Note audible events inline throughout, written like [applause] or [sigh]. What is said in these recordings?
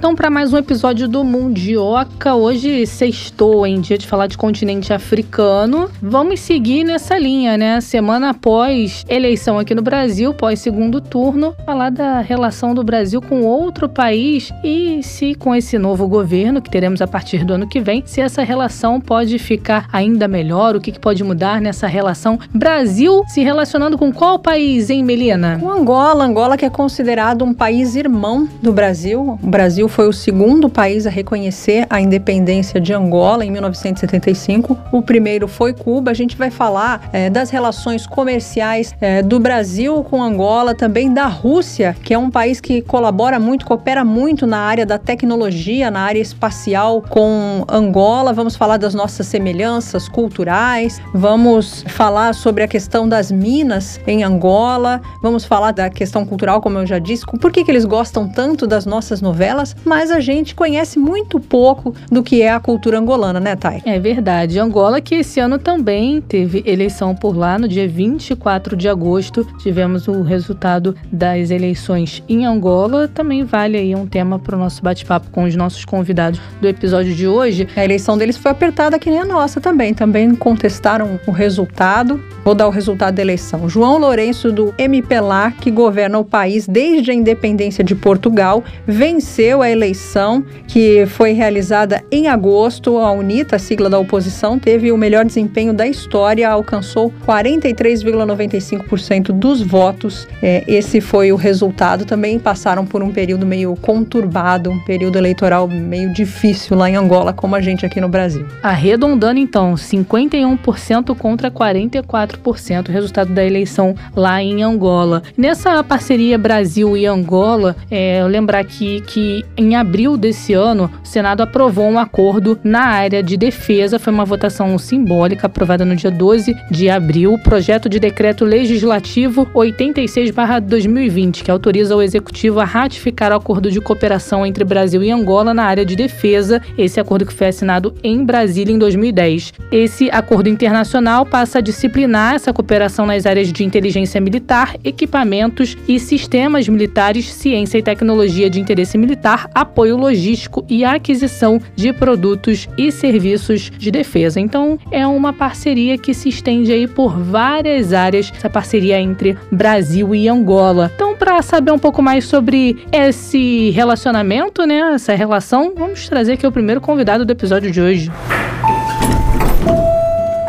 Então para mais um episódio do Mundioca. Hoje sextou em dia de falar de continente africano. Vamos seguir nessa linha, né? Semana após eleição aqui no Brasil, pós segundo turno, falar da relação do Brasil com outro país e se com esse novo governo que teremos a partir do ano que vem, se essa relação pode ficar ainda melhor, o que, que pode mudar nessa relação. Brasil se relacionando com qual país, hein, Melina? Com Angola. Angola que é considerado um país irmão do Brasil. O Brasil Brasil foi o segundo país a reconhecer a independência de Angola em 1975. O primeiro foi Cuba. A gente vai falar é, das relações comerciais é, do Brasil com Angola, também da Rússia, que é um país que colabora muito, coopera muito na área da tecnologia, na área espacial com Angola. Vamos falar das nossas semelhanças culturais. Vamos falar sobre a questão das minas em Angola. Vamos falar da questão cultural, como eu já disse. Por que, que eles gostam tanto das nossas novelas? Mas a gente conhece muito pouco do que é a cultura angolana, né, Thay? É verdade. Angola que esse ano também teve eleição por lá, no dia 24 de agosto. Tivemos o resultado das eleições em Angola. Também vale aí um tema para o nosso bate-papo com os nossos convidados do episódio de hoje. A eleição deles foi apertada que nem a nossa também. Também contestaram o resultado. Vou dar o resultado da eleição. João Lourenço, do MPLAR, que governa o país desde a independência de Portugal, venceu a eleição que foi realizada em agosto. A UNITA, a sigla da oposição, teve o melhor desempenho da história, alcançou 43,95% dos votos. É, esse foi o resultado. Também passaram por um período meio conturbado, um período eleitoral meio difícil lá em Angola, como a gente aqui no Brasil. Arredondando então, 51% contra 44%, o resultado da eleição lá em Angola. Nessa parceria Brasil e Angola, é, lembrar aqui que em abril desse ano, o Senado aprovou um acordo na área de defesa. Foi uma votação simbólica aprovada no dia 12 de abril. O projeto de decreto legislativo 86-2020, que autoriza o executivo a ratificar o acordo de cooperação entre Brasil e Angola na área de defesa. Esse acordo que foi assinado em Brasília em 2010. Esse acordo internacional passa a disciplinar essa cooperação nas áreas de inteligência militar, equipamentos e sistemas militares, ciência e tecnologia de interesse militar apoio logístico e aquisição de produtos e serviços de defesa. Então, é uma parceria que se estende aí por várias áreas, essa parceria entre Brasil e Angola. Então, para saber um pouco mais sobre esse relacionamento, né, essa relação, vamos trazer aqui o primeiro convidado do episódio de hoje.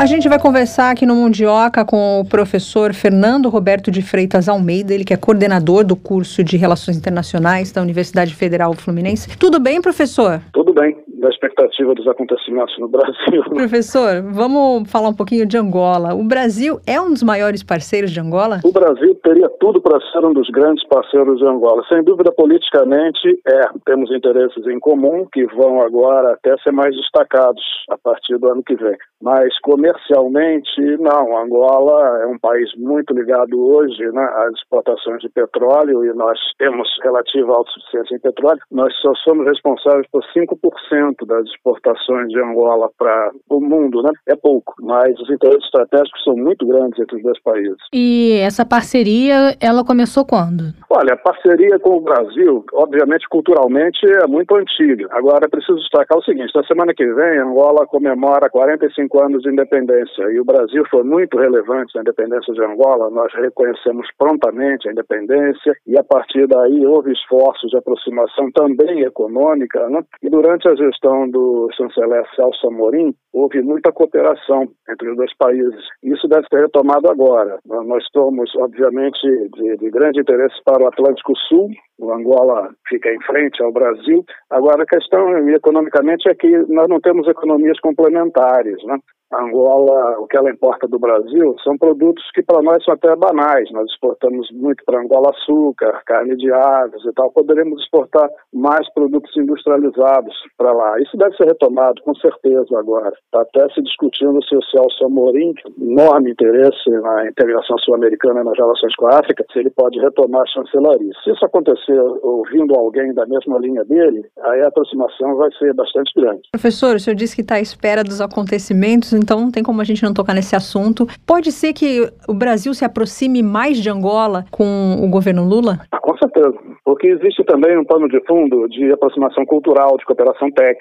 A gente vai conversar aqui no Mundioca com o professor Fernando Roberto de Freitas Almeida, ele que é coordenador do curso de Relações Internacionais da Universidade Federal Fluminense. Tudo bem, professor? Tudo bem da expectativa dos acontecimentos no Brasil. [laughs] Professor, vamos falar um pouquinho de Angola. O Brasil é um dos maiores parceiros de Angola? O Brasil teria tudo para ser um dos grandes parceiros de Angola. Sem dúvida, politicamente, é. Temos interesses em comum que vão agora até ser mais destacados a partir do ano que vem. Mas comercialmente, não. Angola é um país muito ligado hoje né, às exportações de petróleo e nós temos relativa autossuficiência em petróleo. Nós só somos responsáveis por 5% das exportações de Angola para o mundo, né? É pouco, mas os interesses estratégicos são muito grandes entre os dois países. E essa parceria, ela começou quando? Olha, a parceria com o Brasil, obviamente, culturalmente, é muito antiga. Agora, é preciso destacar o seguinte: na semana que vem, Angola comemora 45 anos de independência e o Brasil foi muito relevante na independência de Angola. Nós reconhecemos prontamente a independência e, a partir daí, houve esforços de aproximação também econômica, né? E durante a gestão gestão do chanceler Celso Amorim, houve muita cooperação entre os dois países. Isso deve ser retomado agora. Nós somos, obviamente, de, de grande interesse para o Atlântico Sul, o Angola fica em frente ao Brasil. Agora, a questão economicamente é que nós não temos economias complementares. Né? A Angola, o que ela importa do Brasil, são produtos que para nós são até banais. Nós exportamos muito para Angola açúcar, carne de aves e tal. Poderemos exportar mais produtos industrializados para lá. Isso deve ser retomado, com certeza, agora. Está até se discutindo se o Celso Amorim, enorme interesse na integração sul-americana nas relações com a África, se ele pode retomar a chancelaria. Se isso acontecer ouvindo alguém da mesma linha dele, aí a aproximação vai ser bastante grande. Professor, o senhor disse que está à espera dos acontecimentos, então não tem como a gente não tocar nesse assunto. Pode ser que o Brasil se aproxime mais de Angola com o governo Lula? Ah, com certeza, porque existe também um pano de fundo de aproximação cultural, de cooperação técnica.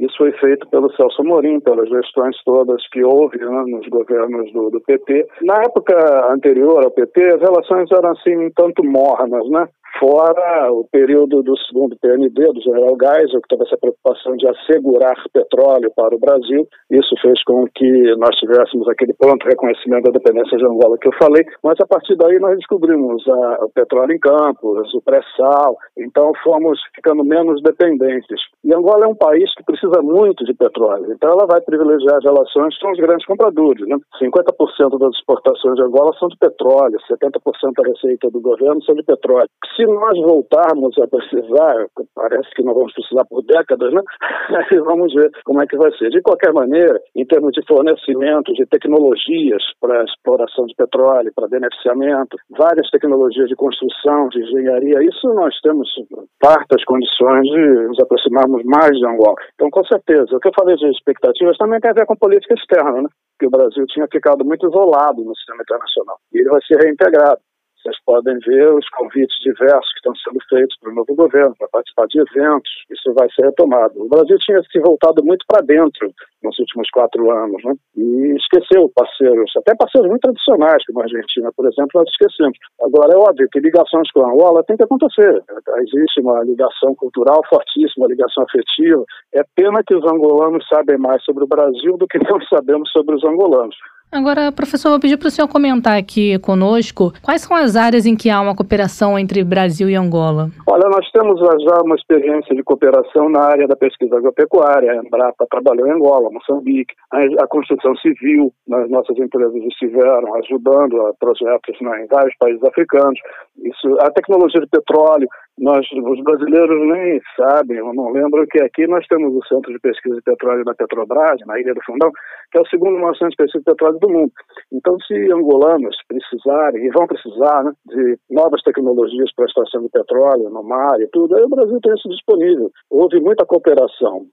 Isso foi feito pelo Celso Morim, pelas gestões todas que houve né, nos governos do, do PT. Na época anterior ao PT, as relações eram assim um tanto mornas, né? Fora o período do segundo PND, do general Geisel, que teve essa preocupação de assegurar petróleo para o Brasil. Isso fez com que nós tivéssemos aquele pronto reconhecimento da dependência de Angola que eu falei, mas a partir daí nós descobrimos a, o petróleo em campos, o pré-sal, então fomos ficando menos dependentes. E Angola é um país que precisa muito de petróleo, então ela vai privilegiar as relações com os grandes compradores. Né? 50% das exportações de Angola são de petróleo, 70% da receita do governo são de petróleo. Se nós voltarmos a precisar, parece que não vamos precisar por décadas, né? [laughs] Vamos ver como é que vai ser. De qualquer maneira, em termos de fornecimento de tecnologias para exploração de petróleo, para beneficiamento, várias tecnologias de construção, de engenharia, isso nós temos fartas condições de nos aproximarmos mais de Angola. Então, com certeza, o que eu falei de expectativas também tem a ver com política externa, né? que o Brasil tinha ficado muito isolado no sistema internacional. E ele vai ser reintegrado. Vocês podem ver os convites diversos que estão sendo feitos para o novo governo, para participar de eventos. Isso vai ser retomado. O Brasil tinha se voltado muito para dentro nos últimos quatro anos, né? E esqueceu parceiros, até parceiros muito tradicionais, como a Argentina, por exemplo, nós esquecemos. Agora, é óbvio que ligações com a Angola tem que acontecer. Existe uma ligação cultural fortíssima, uma ligação afetiva. É pena que os angolanos sabem mais sobre o Brasil do que nós [laughs] sabemos sobre os angolanos. Agora, professor, vou pedir para o senhor comentar aqui conosco quais são as áreas em que há uma cooperação entre Brasil e Angola. Olha, nós temos já uma experiência de cooperação na área da pesquisa agropecuária. A Embrapa trabalhou em Angola, Moçambique, a, construção civil, as nossas empresas estiveram ajudando a projetos né, em vários países africanos. Isso, a tecnologia de petróleo, nós, os brasileiros nem sabem, eu não lembro que aqui nós temos o Centro de Pesquisa de Petróleo da Petrobras, na Ilha do Fundão, que é o segundo maior centro de pesquisa de petróleo do mundo. Então, se angolanos precisarem, e vão precisar, né, de novas tecnologias para a extração de petróleo no mar e tudo, aí o Brasil tem isso disponível. Houve muita cooperação.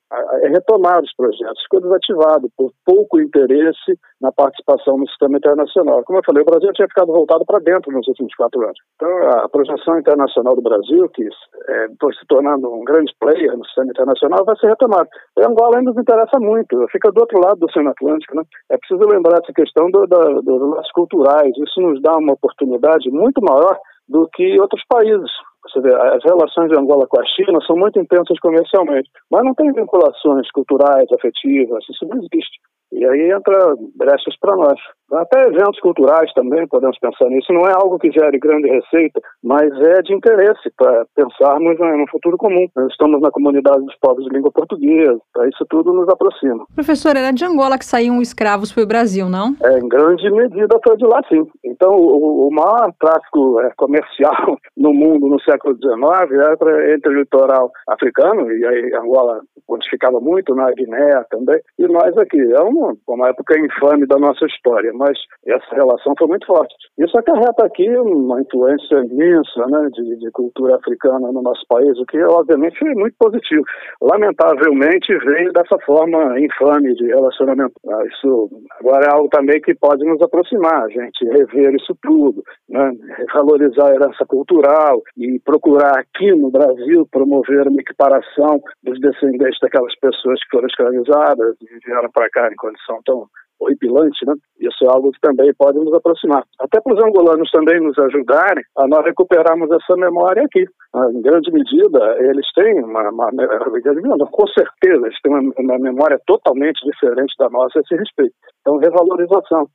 É retomar os projetos, ficou desativado por pouco interesse na participação no sistema internacional. Como eu falei, o Brasil tinha ficado voltado para dentro nos últimos quatro anos. Então, a projeção internacional do Brasil, que é, se tornando um grande player no sistema internacional, vai ser retomada. E Angola ainda nos interessa muito, fica do outro lado do Oceano Atlântico. Né? É preciso lembrar essa questão do, do, dos laços culturais. Isso nos dá uma oportunidade muito maior do que outros países. Você vê, as relações de Angola com a China são muito intensas comercialmente, mas não tem vinculações culturais, afetivas, isso não existe. E aí entra brechas para nós. Até eventos culturais também podemos pensar nisso. Não é algo que gere grande receita, mas é de interesse para pensarmos no futuro comum. Nós estamos na comunidade dos povos de língua portuguesa, isso tudo nos aproxima. Professor, era de Angola que saíam escravos para o Brasil, não? É, em grande medida foi de lá, sim. Então, o, o maior tráfico é, comercial [laughs] no mundo no século XIX era entre o litoral africano, e aí Angola quantificava muito, na Guiné também, e nós aqui. É uma, uma época infame da nossa história, mas essa relação foi muito forte. Isso acarreta aqui uma influência imensa né, de, de cultura africana no nosso país, o que obviamente foi muito positivo. Lamentavelmente veio dessa forma infame de relacionamento. Ah, isso agora é algo também que pode nos aproximar, a gente rever isso tudo, né, valorizar a herança cultural e procurar aqui no Brasil promover uma equiparação dos descendentes daquelas pessoas que foram escravizadas e vieram para cá condição tão horripilante, né? Isso é algo que também pode nos aproximar. Até para os angolanos também nos ajudarem a nós recuperarmos essa memória aqui. Ah, em grande medida, eles têm uma, uma com certeza, eles têm uma, uma, memória totalmente diferente da nossa a esse respeito. Então, revalorização,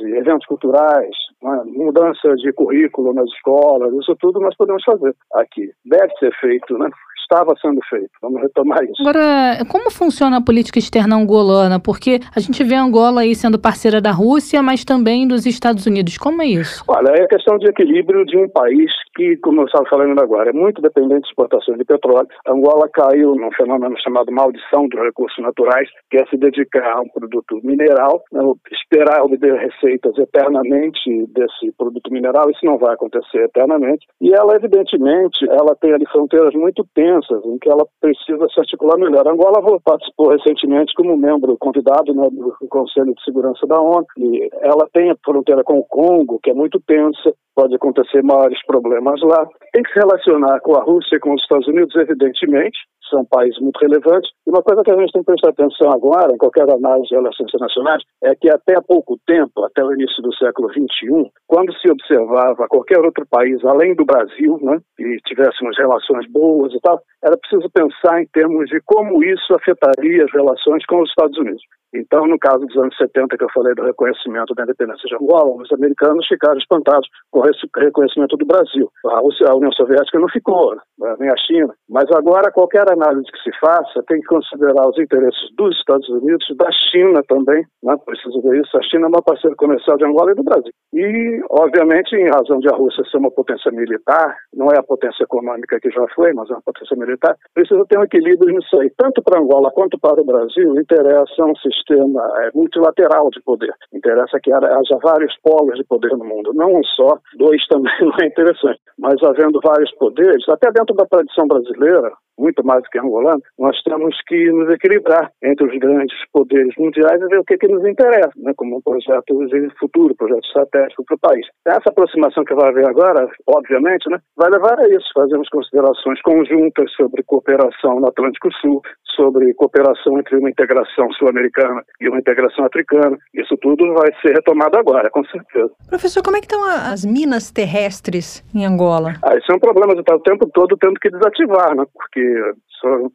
eventos culturais, né? mudança de currículo nas escolas, isso tudo nós podemos fazer aqui. Deve ser feito, né? Estava sendo feito. Vamos retomar isso. Agora, como funciona a política externa angolana? Porque a gente vê Angola aí sendo parceira da Rússia, mas também dos Estados Unidos. Como é isso? Olha, é a questão de equilíbrio de um país que, como eu estava falando agora, é muito dependente de exportações de petróleo. A Angola caiu num fenômeno chamado maldição dos recursos naturais, que é se dedicar a um produto mineral, né, esperar obter receitas eternamente desse produto mineral, isso não vai acontecer eternamente. E ela, evidentemente, ela tem ali fronteiras muito tensas, em que ela precisa se articular melhor. A Angola participou recentemente como membro convidado né, do Conselho de Segurança da ONU, e ela tem a fronteira com o Congo, que é muito tensa, pode acontecer maiores problemas lá. Tem que se relacionar com a Rússia e com os Estados Unidos, evidentemente, são países muito relevantes. E uma coisa que a gente tem que prestar atenção agora, em qualquer análise de relações internacionais, é que até há pouco tempo, até o início do século XXI, quando se observava qualquer outro país além do Brasil, né, e tivéssemos relações boas e tal, era preciso pensar em termos de como isso afetaria as relações com os Estados Unidos. Então, no caso dos anos 70, que eu falei do reconhecimento da independência de Angola, os americanos ficaram espantados com o reconhecimento do Brasil. A, União Soviética não ficou, né, nem a China. Mas agora, qualquer análise que se faça tem que considerar os interesses dos Estados Unidos, da China também, né, preciso ver isso. A China é uma parceira comercial de Angola e do Brasil. E, obviamente, em razão de a Rússia ser uma potência militar, não é a potência econômica que já foi, mas é uma potência militar, precisa ter um equilíbrio nisso aí. Tanto para Angola quanto para o Brasil, interessa um sistema é, multilateral de poder. Interessa que haja vários polos de poder no mundo, não um só, dois [laughs] também não é interessante, mas havendo vários poderes, até dentro da tradição brasileira, muito mais que angolano, nós temos que nos equilibrar entre os grandes poderes mundiais e ver o que, que nos interessa, né, como um projeto de futuro, projeto estratégico para o país. Essa aproximação que vai haver agora, obviamente, né, vai levar a isso. Fazemos considerações conjuntas sobre cooperação no Atlântico Sul, sobre cooperação entre uma integração sul-americana e uma integração africana. Isso tudo vai ser retomado agora, com certeza. Professor, como é que estão as minas terrestres em Angola? Ah, isso é um problema de estar o tempo todo tendo que desativar, né? Porque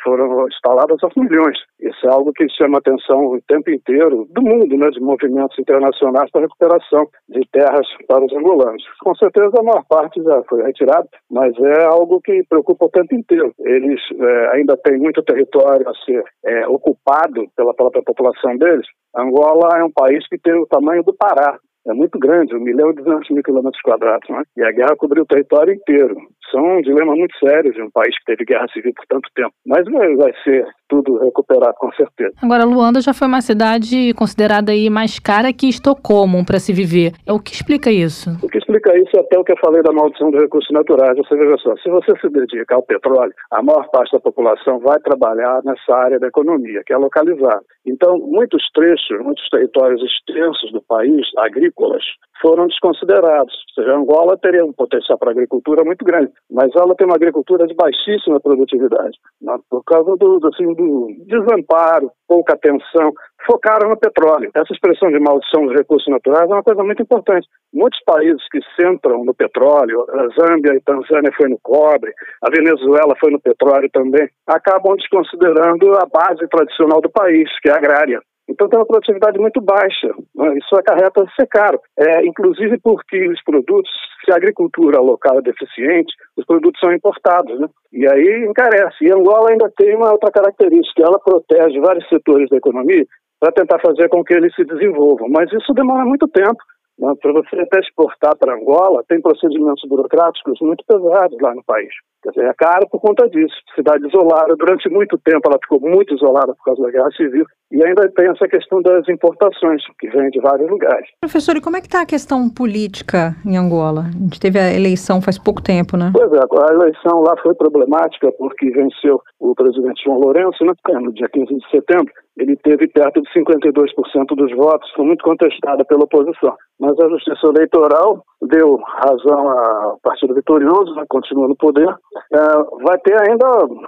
foram instaladas aos milhões. Isso é algo que chama atenção o tempo inteiro do mundo, né, de movimentos internacionais para a recuperação de terras para os angolanos. Com certeza a maior parte já foi retirada, mas é algo que preocupa o tempo inteiro. Eles é, ainda têm muito território a ser é, ocupado pela própria população deles. Angola é um país que tem o tamanho do Pará, é muito grande, 1 milhão e 200 mil quilômetros quadrados, né? e a guerra cobriu o território inteiro. Isso é um dilema muito sério de um país que teve guerra civil por tanto tempo. Mas vai ser tudo recuperado, com certeza. Agora, Luanda já foi uma cidade considerada aí mais cara que Estocolmo para se viver. O que explica isso? O que explica isso é até o que eu falei da maldição dos recursos naturais. Você veja só, se você se dedica ao petróleo, a maior parte da população vai trabalhar nessa área da economia, que é localizada. Então, muitos trechos, muitos territórios extensos do país, agrícolas, foram desconsiderados. Ou seja, Angola teria um potencial para agricultura muito grande, mas ela tem uma agricultura de baixíssima produtividade, né? por causa do, assim, do desamparo, pouca atenção, focaram no petróleo. Essa expressão de maldição dos recursos naturais é uma coisa muito importante. Muitos países que centram no petróleo, a Zâmbia e Tanzânia foi no cobre, a Venezuela foi no petróleo também, acabam desconsiderando a base tradicional do país, que é agrária. Então tem uma produtividade muito baixa. Né? Isso acarreta ser caro. É, inclusive porque os produtos, se a agricultura local é deficiente, os produtos são importados. Né? E aí encarece. E Angola ainda tem uma outra característica, ela protege vários setores da economia para tentar fazer com que eles se desenvolvam. Mas isso demora muito tempo. Né? Para você até exportar para Angola, tem procedimentos burocráticos muito pesados lá no país. Quer dizer, é caro por conta disso. Cidade isolada, durante muito tempo ela ficou muito isolada por causa da guerra civil. E ainda tem essa questão das importações, que vem de vários lugares. Professor, e como é que está a questão política em Angola? A gente teve a eleição faz pouco tempo, né? Pois é, a eleição lá foi problemática porque venceu o presidente João Lourenço, né, no dia 15 de setembro. Ele teve perto de 52% dos votos, foi muito contestada pela oposição. Mas a Justiça Eleitoral deu razão ao partido vitorioso, né, continua no poder. É, vai ter ainda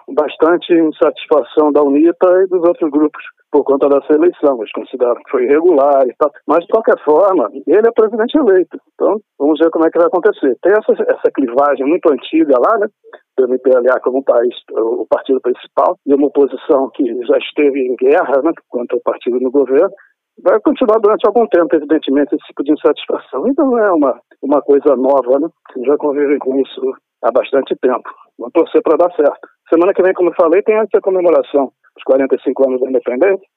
bastante insatisfação da UNITA e dos outros grupos por conta dessa eleição. Eles consideram que foi irregular e tal. Mas, de qualquer forma, ele é presidente eleito. Então, vamos ver como é que vai acontecer. Tem essa, essa clivagem muito antiga lá, né? do MPLA como país, o partido principal, e uma oposição que já esteve em guerra né, contra o partido no governo, vai continuar durante algum tempo, evidentemente, esse tipo de insatisfação. Então não é uma, uma coisa nova, né? Já convivem com isso há bastante tempo. Vamos torcer para dar certo. Semana que vem, como eu falei, tem essa comemoração dos 45 anos da independência.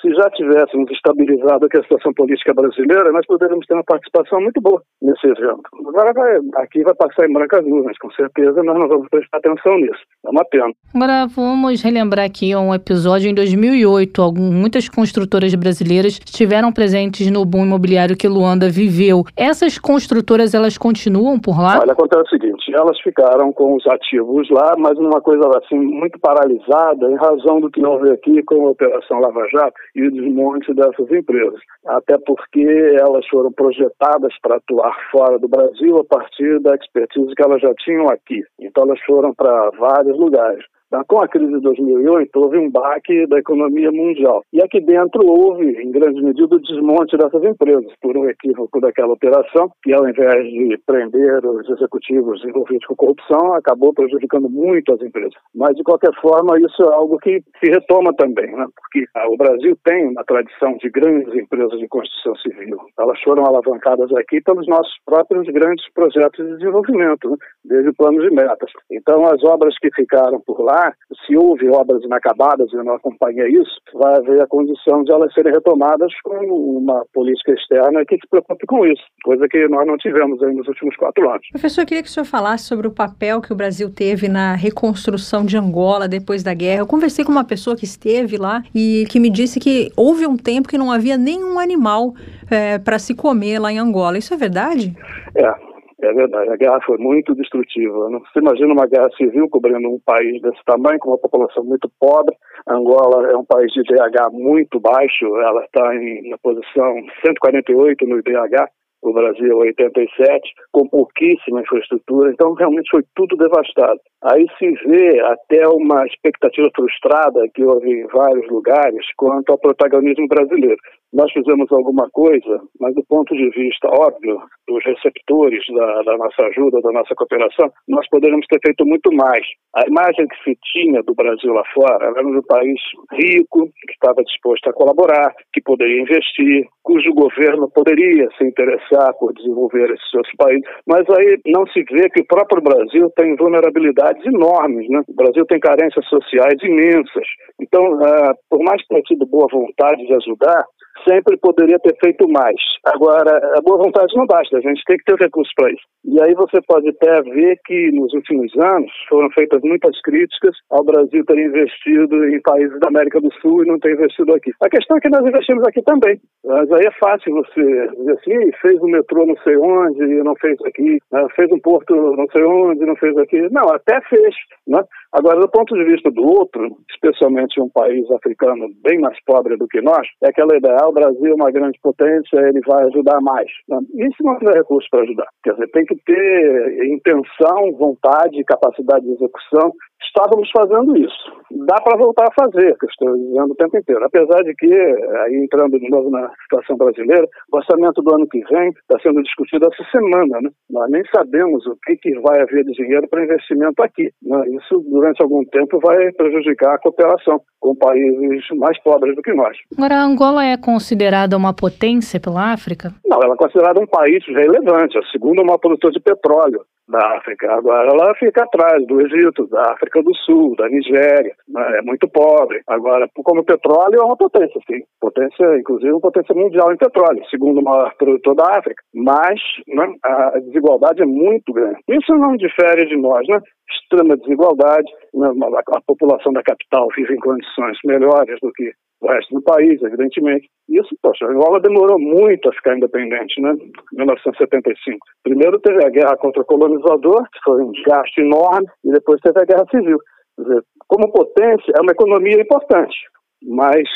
Se já tivéssemos estabilizado aqui a situação política brasileira, nós poderíamos ter uma participação muito boa nesse evento. Agora vai, aqui vai passar em brancas nuvens, com certeza nós não vamos prestar atenção nisso. É uma pena. Agora vamos relembrar aqui um episódio em 2008. Algum, muitas construtoras brasileiras estiveram presentes no boom imobiliário que Luanda viveu. Essas construtoras, elas continuam por lá? Olha, acontece o seguinte, elas ficaram com os ativos lá, mas numa coisa assim muito paralisada em razão do que houve aqui com a Operação Lava Jato e o desmonte dessas empresas. Até porque elas foram projetadas para atuar fora do Brasil a partir da expertise que elas já tinham aqui. Então elas foram para vários lugares. Tá? Com a crise de 2008, houve um baque da economia mundial. E aqui dentro houve, em grande medida, o desmonte dessas empresas, por um equívoco daquela operação, que ao invés de prender os executivos envolvidos com corrupção, acabou prejudicando muito as empresas. Mas, de qualquer forma, isso é algo que se retoma também, né? porque ah, o Brasil tem uma tradição de grandes empresas de construção civil. Elas foram alavancadas aqui pelos nossos próprios grandes projetos de desenvolvimento, né? desde planos de metas. Então, as obras que ficaram por lá, se houve obras inacabadas, eu não acompanhei isso, vai haver a condição de elas serem retomadas com uma política externa que se preocupe com isso, coisa que nós não tivemos aí nos últimos quatro anos. Professor, eu queria que o senhor falasse sobre o papel que o Brasil teve na reconstrução de Angola depois da guerra. Eu conversei com uma pessoa que esteve lá e que me disse que houve um tempo que não havia nenhum animal é, para se comer lá em Angola. Isso é verdade? É, é verdade, a guerra foi muito destrutiva. Não se imagina uma guerra civil cobrindo um país desse tamanho, com uma população muito pobre. Angola é um país de IDH muito baixo, ela está na posição 148 no IDH, o Brasil 87, com pouquíssima infraestrutura, então realmente foi tudo devastado. Aí se vê até uma expectativa frustrada que houve em vários lugares quanto ao protagonismo brasileiro. Nós fizemos alguma coisa, mas do ponto de vista óbvio dos receptores da, da nossa ajuda, da nossa cooperação, nós poderíamos ter feito muito mais. A imagem que se tinha do Brasil lá fora era um país rico, que estava disposto a colaborar, que poderia investir, cujo governo poderia se interessar por desenvolver esses seus países. Mas aí não se vê que o próprio Brasil tem vulnerabilidades enormes. Né? O Brasil tem carências sociais imensas. Então, uh, por mais que tenha tido boa vontade de ajudar, sempre poderia ter feito mais. Agora, a boa vontade não basta, a gente tem que ter recursos para isso. E aí você pode até ver que nos últimos anos foram feitas muitas críticas ao Brasil ter investido em países da América do Sul e não ter investido aqui. A questão é que nós investimos aqui também. Mas aí é fácil você dizer assim, fez um metrô não sei onde e não fez aqui, né? fez um porto não sei onde e não fez aqui. Não, até fez. Né? Agora, do ponto de vista do outro, especialmente um país africano bem mais pobre do que nós, é aquela ideia, ah, o Brasil é uma grande potência, ele vai ajudar mais. Isso não é recurso para ajudar. Quer dizer, tem que ter intenção, vontade, capacidade de execução estávamos fazendo isso. Dá para voltar a fazer, que eu estou dizendo o tempo inteiro. Apesar de que, aí entrando de novo na situação brasileira, o orçamento do ano que vem está sendo discutido essa semana. Né? Nós nem sabemos o que, que vai haver de dinheiro para investimento aqui. Né? Isso, durante algum tempo, vai prejudicar a cooperação com países mais pobres do que nós. Agora, a Angola é considerada uma potência pela África? Não, ela é considerada um país relevante, a segunda maior produtor de petróleo da África. Agora ela fica atrás do Egito, da África do Sul, da Nigéria, né? é muito pobre. Agora, como petróleo é uma potência, sim. Potência, inclusive, uma potência mundial em petróleo, segundo o maior produtor da África. Mas né, a desigualdade é muito grande. Isso não difere de nós, né? Extrema desigualdade, né? a população da capital vive em condições melhores do que o resto do país, evidentemente. Isso, poxa, Angola demorou muito a ficar independente, né? 1975. Primeiro teve a guerra contra o colonizador, que foi um gasto enorme, e depois teve a guerra civil. Quer dizer, como potência, é uma economia importante, mas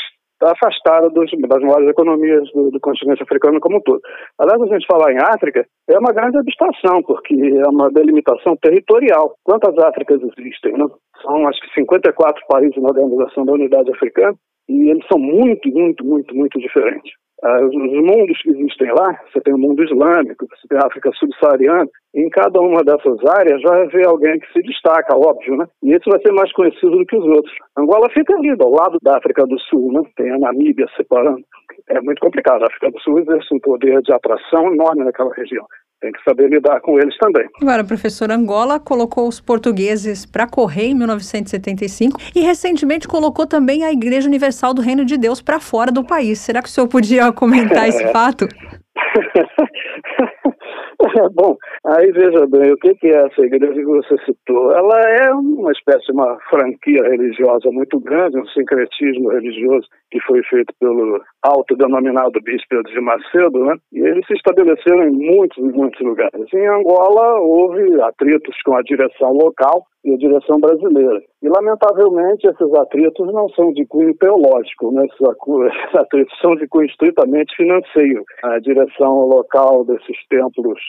está afastada dos, das maiores economias do, do, continente africano como um todo. Aliás, a gente falar em África é uma grande abstração, porque é uma delimitação territorial. Quantas Áfricas existem? Né? São acho que 54 países na Organização da Unidade Africana, e eles são muito, muito, muito, muito diferentes. Uh, os mundos que existem lá, você tem o mundo islâmico, você tem a África subsaariana, em cada uma dessas áreas vai haver alguém que se destaca, óbvio, né? E esse vai ser mais conhecido do que os outros. Angola fica ali, ao lado da África do Sul, né? Tem a Namíbia separando. é muito complicado. A África do Sul exerce um poder de atração enorme naquela região tem que saber lidar com eles também. Agora, professor, Angola colocou os portugueses para correr em 1975 e recentemente colocou também a Igreja Universal do Reino de Deus para fora do país. Será que o senhor podia comentar [laughs] esse fato? [laughs] [laughs] Bom, aí veja bem, o que é essa igreja que você citou? Ela é uma espécie de uma franquia religiosa muito grande, um sincretismo religioso que foi feito pelo autodenominado bispo de Macedo, né? E eles se estabeleceram em muitos, muitos lugares. Em Angola houve atritos com a direção local e a direção brasileira. E, lamentavelmente, esses atritos não são de cunho teológico, né? esses [laughs] atritos são de cunho estritamente financeiro. A direção local desses templos,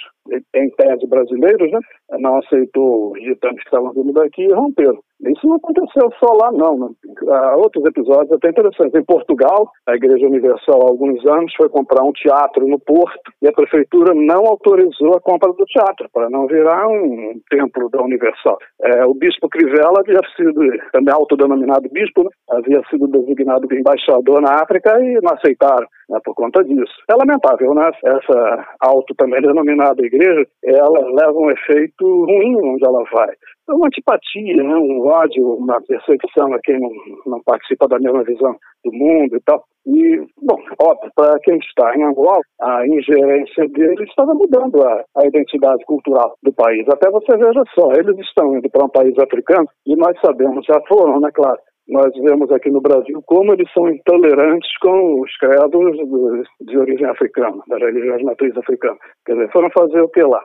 em tese brasileiros, né? não aceitou os ditames que estavam vindo daqui e romperam. Isso não aconteceu só lá, não. Há outros episódios até interessantes. Em Portugal, a Igreja Universal, há alguns anos, foi comprar um teatro no Porto e a prefeitura não autorizou a compra do teatro, para não virar um templo da Universal. É, o bispo Crivella havia sido, também autodenominado bispo, né? havia sido designado embaixador na África e não aceitaram né, por conta disso. É lamentável, né? Essa auto também denominada igreja, ela leva um efeito ruim onde ela vai uma antipatia, né? um ódio, uma perseguição a quem não, não participa da mesma visão do mundo e tal. E, bom, óbvio, para quem está em Angola, a ingerência deles estava mudando a, a identidade cultural do país. Até você veja só, eles estão indo para um país africano e nós sabemos, já foram, né, claro, nós vemos aqui no Brasil como eles são intolerantes com os credos de, de origem africana, das religiões de matriz africana. Quer dizer, foram fazer o que lá?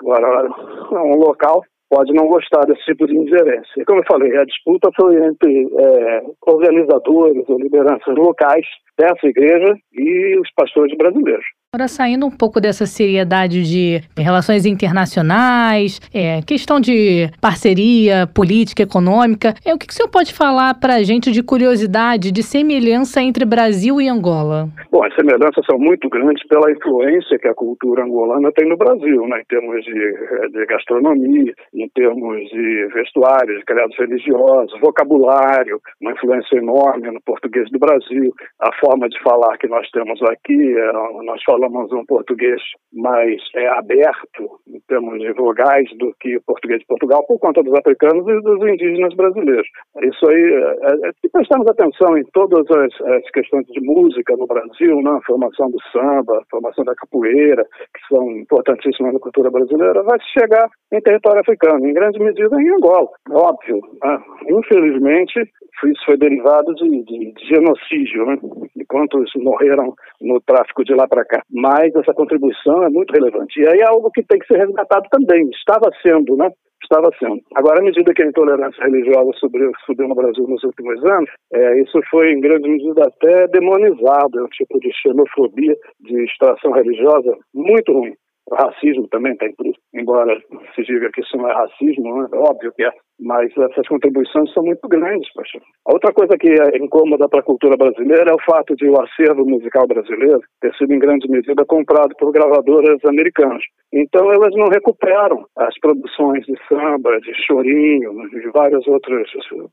Agora, é um local pode não gostar desse tipo de ingerência. Como eu falei, a disputa foi entre é, organizadores ou lideranças locais dessa igreja e os pastores brasileiros. Agora, saindo um pouco dessa seriedade de relações internacionais, é, questão de parceria política, econômica, é, o que, que o senhor pode falar para a gente de curiosidade, de semelhança entre Brasil e Angola? Bom, as semelhanças são muito grandes pela influência que a cultura angolana tem no Brasil, né, em termos de, de gastronomia, em termos de vestuário, de criados religiosos, vocabulário, uma influência enorme no português do Brasil, a forma de falar que nós temos aqui, é, nós falamos falamos um português mais é, aberto, em termos de vogais, do que o português de Portugal, por conta dos africanos e dos indígenas brasileiros. Isso aí, é, é, se prestarmos atenção em todas as, as, questões de música no Brasil, né, a formação do samba, a formação da capoeira, que são importantíssimas na cultura brasileira, vai chegar em território africano, em grande medida em Angola, óbvio. Né? Infelizmente, isso foi derivado de, de, de genocídio, né? de quantos morreram no tráfico de lá para cá. Mas essa contribuição é muito relevante. E aí é algo que tem que ser resgatado também. Estava sendo, né? Estava sendo. Agora, à medida que a intolerância religiosa subiu, subiu no Brasil nos últimos anos, é, isso foi em grande medida até demonizado. É um tipo de xenofobia, de extração religiosa muito ruim. O racismo também por isso, embora se diga que isso não é racismo, né? é óbvio que é, mas essas contribuições são muito grandes. Poxa. A outra coisa que é incômoda para a cultura brasileira é o fato de o acervo musical brasileiro ter sido em grande medida comprado por gravadoras americanas. Então elas não recuperam as produções de samba, de chorinho, de várias outras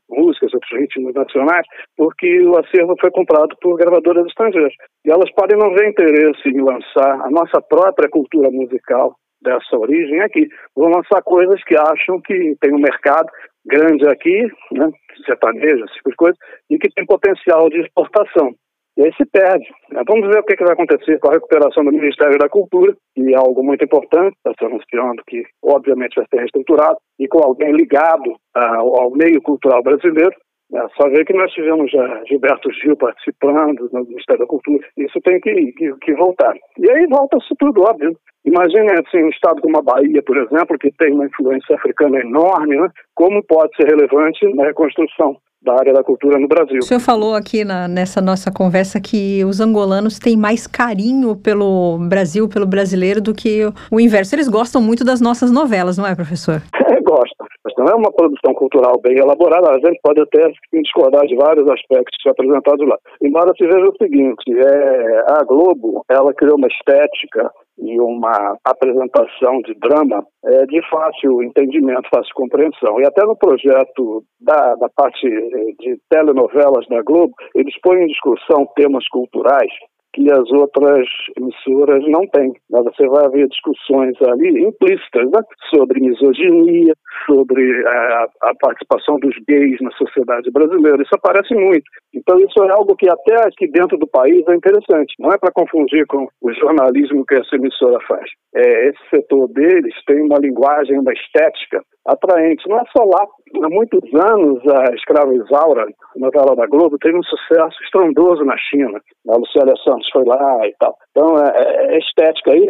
músicas, outros ritmos nacionais, porque o acervo foi comprado por gravadoras estrangeiras. E elas podem não ver interesse em lançar a nossa própria cultura musical dessa origem aqui. Vão lançar coisas que acham que tem um mercado grande aqui, né, sertanejo, tipo coisas, e que tem potencial de exportação. E aí se perde. Vamos ver o que, vai acontecer com a recuperação do Ministério da Cultura, que é algo muito importante, está se anunciando que, obviamente, vai ser reestruturado, e com alguém ligado ao, ao meio cultural brasileiro, é, só ver que nós tivemos já Gilberto Gil participando no Ministério da Cultura. Isso tem que, que, que voltar. E aí volta isso tudo, óbvio. Imagine assim, um estado como a Bahia, por exemplo, que tem uma influência africana enorme, né? como pode ser relevante na reconstrução da área da cultura no Brasil. O senhor falou aqui na, nessa nossa conversa que os angolanos têm mais carinho pelo Brasil, pelo brasileiro, do que o inverso. Eles gostam muito das nossas novelas, não é, professor? [laughs] É, gostam. Mas não é uma produção cultural bem elaborada. A gente pode até discordar de vários aspectos apresentados lá. Embora se veja o seguinte, é, a Globo, ela criou uma estética e uma apresentação de drama é, de fácil entendimento, fácil compreensão. E até no projeto da, da parte eh, de telenovelas da Globo, eles põem em discussão temas culturais que as outras emissoras não têm. Mas você vai ver discussões ali implícitas né? sobre misoginia, sobre a, a, participação dos gays na sociedade brasileira. Isso aparece muito. Então, isso é algo que até aqui dentro do país é interessante. Não é para confundir com o jornalismo que essa emissora faz. É, esse setor deles tem uma linguagem, uma estética atraente. Não é só lá. Há muitos anos, a Escrava Isaura, novela da Globo, teve um sucesso estrondoso na China. A Lucélia Santos foi lá e tal. Então, é, é, é estética aí,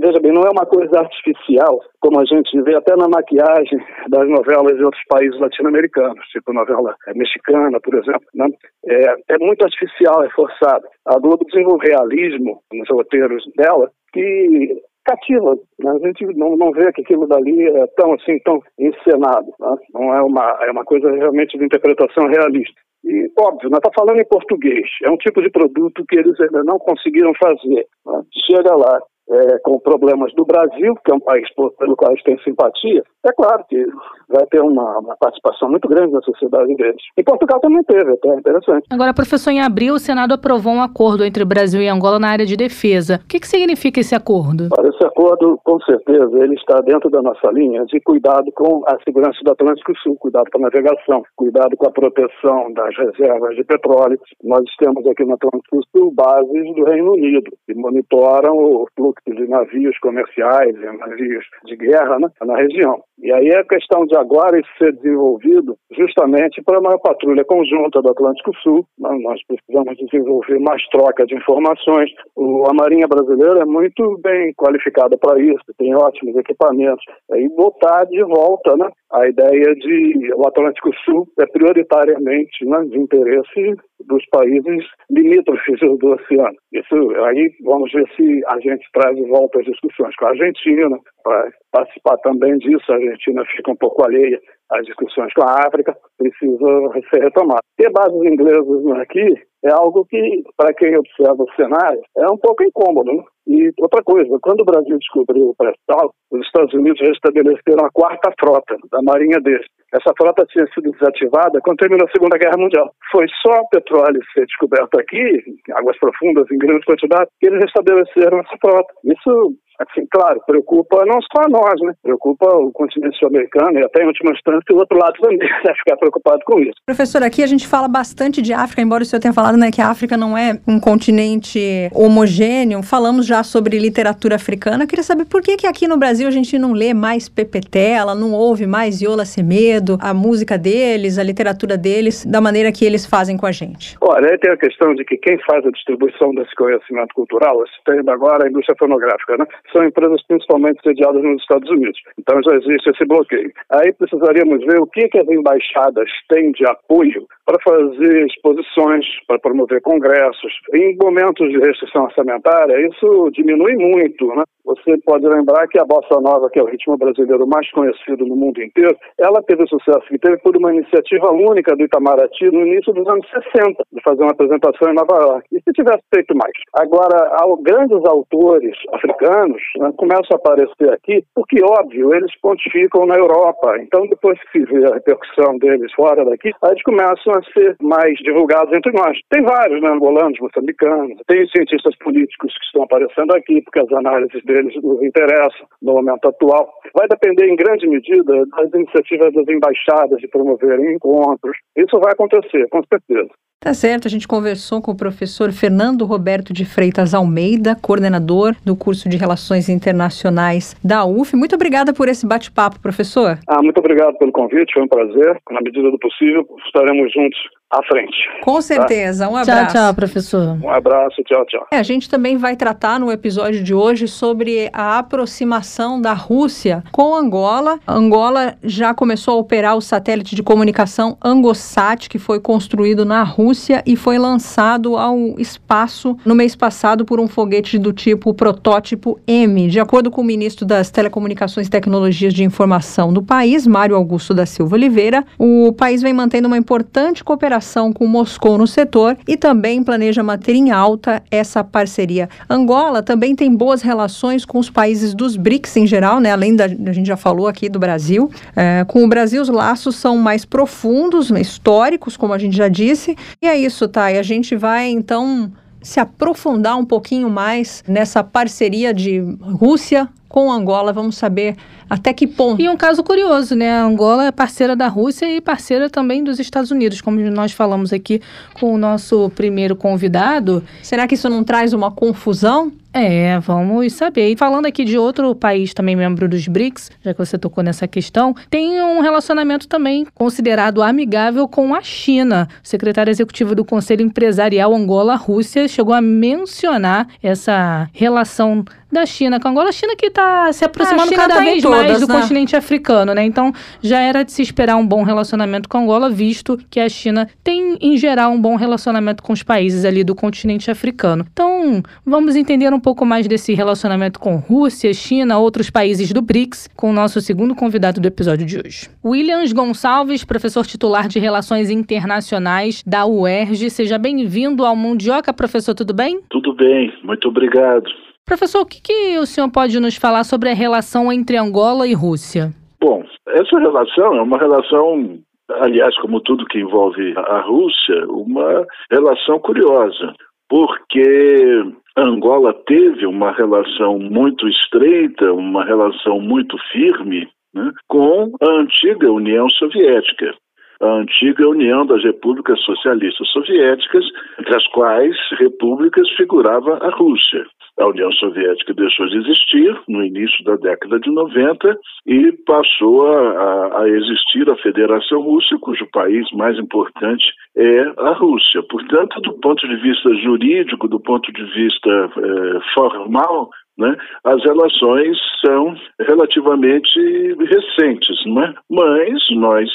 veja bem, não é uma coisa artificial, como a gente vê até na maquiagem das novelas de outros países latino-americanos, tipo novela mexicana, por exemplo. Né? É, é muito artificial, é forçado. A Globo desenvolve realismo nos roteiros dela que cativa. Né? A gente não, não vê que aquilo dali é tão assim, tão encenado. Né? Não é uma, é uma coisa realmente de interpretação realista. E, óbvio, nós estamos tá falando em português. É um tipo de produto que eles ainda não conseguiram fazer. Né? Chega lá, é, com problemas do Brasil, que é um país pelo qual eles têm simpatia, é claro que vai ter uma, uma, participação muito grande na sociedade deles. E Portugal também teve, até é interessante. Agora, professor, em abril o Senado aprovou um acordo entre Brasil e Angola na área de defesa. O que, que significa esse acordo? Olha, esse acordo, com certeza, ele está dentro da nossa linha de cuidado com a segurança do Atlântico Sul, cuidado com a navegação, cuidado com a proteção das reservas de petróleo. Nós temos aqui no Atlântico Sul bases do Reino Unido, que monitoram o fluxo de navios comerciais e navios de guerra né, na região. E aí é questão de agora isso ser desenvolvido justamente para uma patrulha conjunta do Atlântico Sul. Nós precisamos desenvolver mais troca de informações. O, a Marinha Brasileira é muito bem qualificada para isso, tem ótimos equipamentos. E botar de volta né, a ideia de o Atlântico Sul é prioritariamente né, de interesse dos países limítrofes do oceano. Isso aí vamos ver se a gente traz de volta as discussões com a Argentina, para participar também disso. A Argentina fica um pouco alheia às discussões com a África, precisa ser retomado. Ter bases inglesas aqui é algo que, para quem observa o cenário, é um pouco incômodo. Né? E outra coisa, quando o Brasil descobriu o pré-sal, os Estados Unidos restabeleceram a quarta frota da marinha deles. Essa frota tinha sido desativada quando terminou a Segunda Guerra Mundial. Foi só o petróleo ser descoberto aqui, em águas profundas, em grande quantidade, que eles restabeleceram essa frota. Isso assim, claro, preocupa não só a nós, né? Preocupa o continente sul-americano e até em última instância o outro lado também deve [laughs] ficar preocupado com isso. Professor, aqui a gente fala bastante de África, embora o senhor tenha falado né, que a África não é um continente homogêneo. Falamos já sobre literatura africana. Eu queria saber por que, que aqui no Brasil a gente não lê mais Pepe Tela, não ouve mais Iola Semedo, a música deles, a literatura deles, da maneira que eles fazem com a gente. Olha, aí tem a questão de que quem faz a distribuição desse conhecimento cultural, citando agora a indústria fonográfica, né? São empresas principalmente sediadas nos Estados Unidos. Então já existe esse bloqueio. Aí precisaríamos ver o que, que as embaixadas têm de apoio para fazer exposições, para promover congressos. Em momentos de restrição orçamentária, isso diminui muito. Né? Você pode lembrar que a Bossa Nova, que é o ritmo brasileiro mais conhecido no mundo inteiro, ela teve o sucesso que teve por uma iniciativa única do Itamaraty no início dos anos 60, de fazer uma apresentação em Nova York. E se tivesse feito mais? Agora, grandes autores africanos né, começam a aparecer aqui, porque, óbvio, eles pontificam na Europa. Então, depois que se vê a repercussão deles fora daqui, aí eles começam a ser mais divulgados entre nós. Tem vários, né, angolanos, moçambicanos, tem cientistas políticos que estão aparecendo aqui, porque as análises deles nos interessam no momento atual. Vai depender, em grande medida, das iniciativas das embaixadas de promoverem encontros. Isso vai acontecer, com certeza. Tá certo, a gente conversou com o professor Fernando Roberto de Freitas Almeida, coordenador do curso de Relações Internacionais da UF. Muito obrigada por esse bate-papo, professor. Ah, muito obrigado pelo convite, foi um prazer. Na medida do possível, estaremos juntos à frente. Com certeza. Tá? Um abraço. Tchau, tchau, professor. Um abraço, tchau, tchau. É, a gente também vai tratar no episódio de hoje sobre a aproximação da Rússia com Angola. Angola já começou a operar o satélite de comunicação Angosat, que foi construído na Rússia e foi lançado ao espaço no mês passado por um foguete do tipo protótipo M. De acordo com o ministro das Telecomunicações e Tecnologias de Informação do país, Mário Augusto da Silva Oliveira, o país vem mantendo uma importante cooperação com Moscou no setor e também planeja manter em alta essa parceria. Angola também tem boas relações com os países dos BRICS em geral, né? além da a gente já falou aqui do Brasil. É, com o Brasil, os laços são mais profundos, históricos, como a gente já disse. E é isso, tá? E a gente vai então se aprofundar um pouquinho mais nessa parceria de Rússia com Angola. Vamos saber até que ponto. E um caso curioso, né? A Angola é parceira da Rússia e parceira também dos Estados Unidos, como nós falamos aqui com o nosso primeiro convidado. Será que isso não traz uma confusão? É, vamos saber. E falando aqui de outro país também membro dos BRICS, já que você tocou nessa questão, tem um relacionamento também considerado amigável com a China. O secretário executivo do Conselho Empresarial Angola-Rússia chegou a mencionar essa relação da China com Angola. A China que está se aproximando China cada tá vez todas, mais do né? continente africano, né? Então já era de se esperar um bom relacionamento com Angola, visto que a China tem, em geral, um bom relacionamento com os países ali do continente africano. Então, vamos entender um pouco mais desse relacionamento com Rússia, China, outros países do BRICS, com o nosso segundo convidado do episódio de hoje. Williams Gonçalves, professor titular de Relações Internacionais da UERJ. Seja bem-vindo ao Mundioca, professor, tudo bem? Tudo bem, muito obrigado. Professor, o que, que o senhor pode nos falar sobre a relação entre Angola e Rússia? Bom, essa relação é uma relação, aliás, como tudo que envolve a Rússia, uma relação curiosa, porque Angola teve uma relação muito estreita, uma relação muito firme né, com a antiga União Soviética a antiga União das Repúblicas Socialistas Soviéticas, entre as quais repúblicas figurava a Rússia. A União Soviética deixou de existir no início da década de 90 e passou a, a existir a Federação Russa, cujo país mais importante é a Rússia. Portanto, do ponto de vista jurídico, do ponto de vista eh, formal, né? As relações são relativamente recentes, não é? mas nós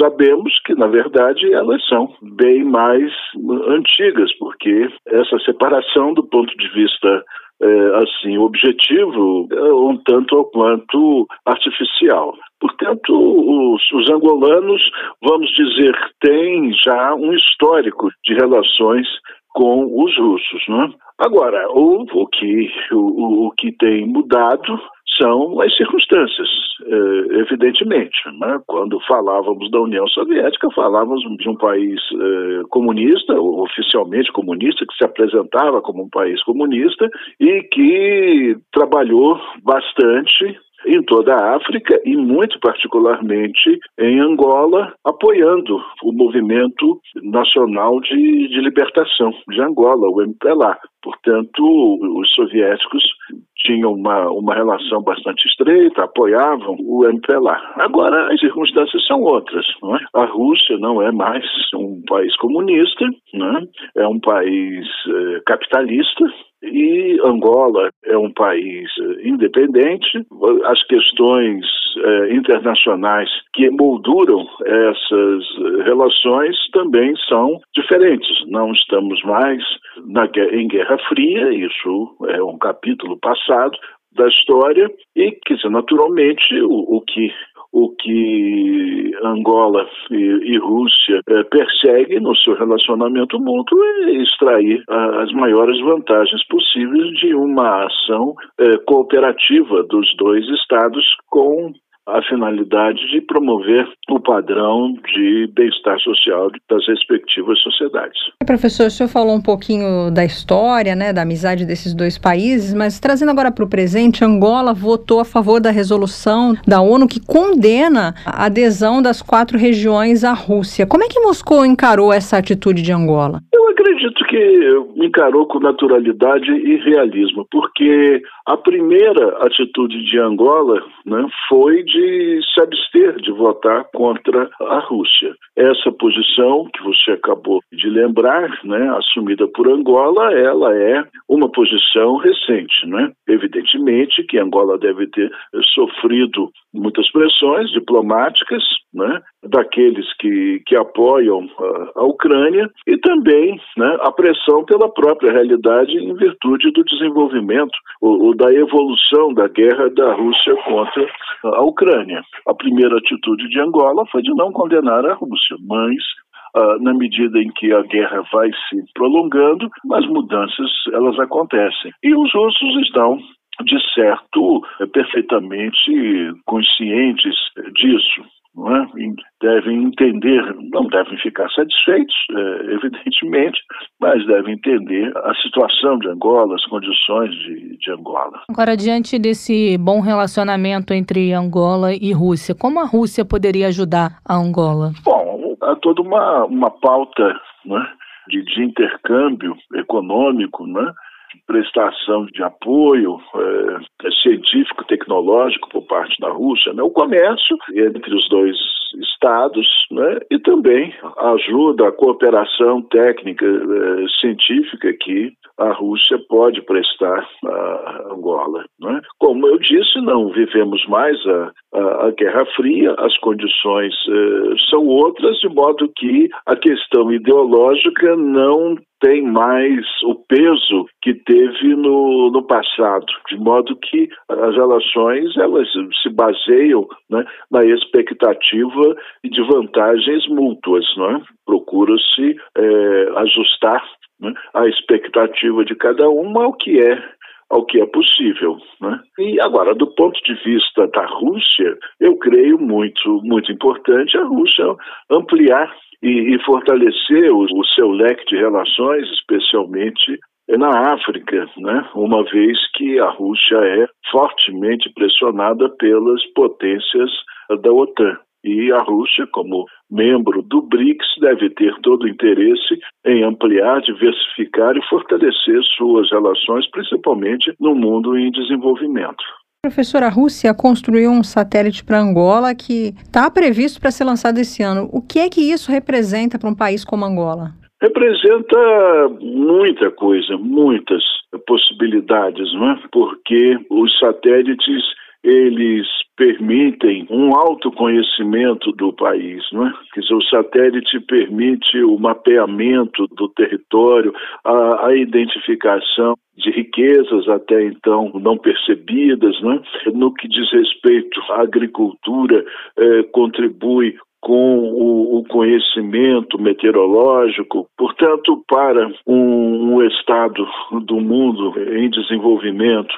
sabemos que, na verdade, elas são bem mais antigas, porque essa separação, do ponto de vista é, assim objetivo, é um tanto ou quanto artificial. Portanto, os, os, angolanos, vamos dizer, têm já um histórico de relações com os russos. Não é? Agora, o, o, que, o, o que tem mudado são as circunstâncias, eh, evidentemente. Né? Quando falávamos da União Soviética, falávamos de um país eh, comunista, oficialmente comunista, que se apresentava como um país comunista e que trabalhou bastante em toda a África e, muito particularmente, em Angola, apoiando o movimento nacional de, de libertação de Angola, o MPLA. Portanto, os soviéticos tinham uma, uma relação bastante estreita, apoiavam o MPLA. Agora, as circunstâncias são outras. É? A Rússia não é mais um país comunista, é? é um país eh, capitalista, e Angola é um país eh, independente. As questões eh, internacionais que emolduram essas relações também são diferentes. Não estamos mais na, em Guerra Fria, isso é um capítulo passado da história, e, dizer, naturalmente, o, o que o que Angola e, e Rússia é, perseguem no seu relacionamento mútuo é extrair as maiores vantagens possíveis de uma ação é, cooperativa dos dois estados com a finalidade de promover o padrão de bem-estar social das respectivas sociedades. Professor, o senhor falou um pouquinho da história, né, da amizade desses dois países, mas trazendo agora para o presente, Angola votou a favor da resolução da ONU que condena a adesão das quatro regiões à Rússia. Como é que Moscou encarou essa atitude de Angola? Eu acredito que encarou com naturalidade e realismo, porque a primeira atitude de Angola né, foi de se abster de votar contra a Rússia. Essa posição que você acabou de lembrar, né, assumida por Angola, ela é uma posição recente. Né? Evidentemente que Angola deve ter sofrido muitas pressões diplomáticas né, daqueles que, que apoiam a, a Ucrânia e também né, a pressão pela própria realidade em virtude do desenvolvimento ou, da evolução da guerra da Rússia contra a Ucrânia. A primeira atitude de Angola foi de não condenar a Rússia, mas Uh, na medida em que a guerra vai se prolongando, as mudanças elas acontecem. E os russos estão de certo, perfeitamente conscientes disso. É? devem entender, não devem ficar satisfeitos, é, [laughs] evidentemente, mas devem entender a situação de Angola, as condições de, de Angola. Agora, diante desse bom relacionamento entre Angola e Rússia, como a Rússia poderia ajudar a Angola? Bom, há toda uma, uma pauta né, de, de intercâmbio econômico, né? Prestação de apoio é, científico, tecnológico por parte da Rússia, né? o comércio entre os dois estados né? e também ajuda, a cooperação técnica é, científica que a Rússia pode prestar a Angola. Né? Como eu disse, não vivemos mais a, a, a Guerra Fria, as condições é, são outras, de modo que a questão ideológica não tem mais o peso que teve no, no passado, de modo que as relações elas se baseiam né, na expectativa de vantagens mútuas, é? procura-se é, ajustar né, a expectativa de cada uma ao que é ao que é possível. Né? E agora, do ponto de vista da Rússia, eu creio muito, muito importante a Rússia ampliar e, e fortalecer o, o seu leque de relações, especialmente na África, né? uma vez que a Rússia é fortemente pressionada pelas potências da OTAN. E a Rússia, como membro do BRICS, deve ter todo o interesse em ampliar, diversificar e fortalecer suas relações, principalmente no mundo em desenvolvimento. Professora, a Rússia construiu um satélite para Angola que está previsto para ser lançado esse ano. O que é que isso representa para um país como Angola? Representa muita coisa, muitas possibilidades, não é? Porque os satélites eles permitem um autoconhecimento do país, não é? Quer dizer, o satélite permite o mapeamento do território, a, a identificação de riquezas até então não percebidas, né? no que diz respeito à agricultura, eh, contribui com o, o, conhecimento meteorológico. Portanto, para um, um estado do mundo em desenvolvimento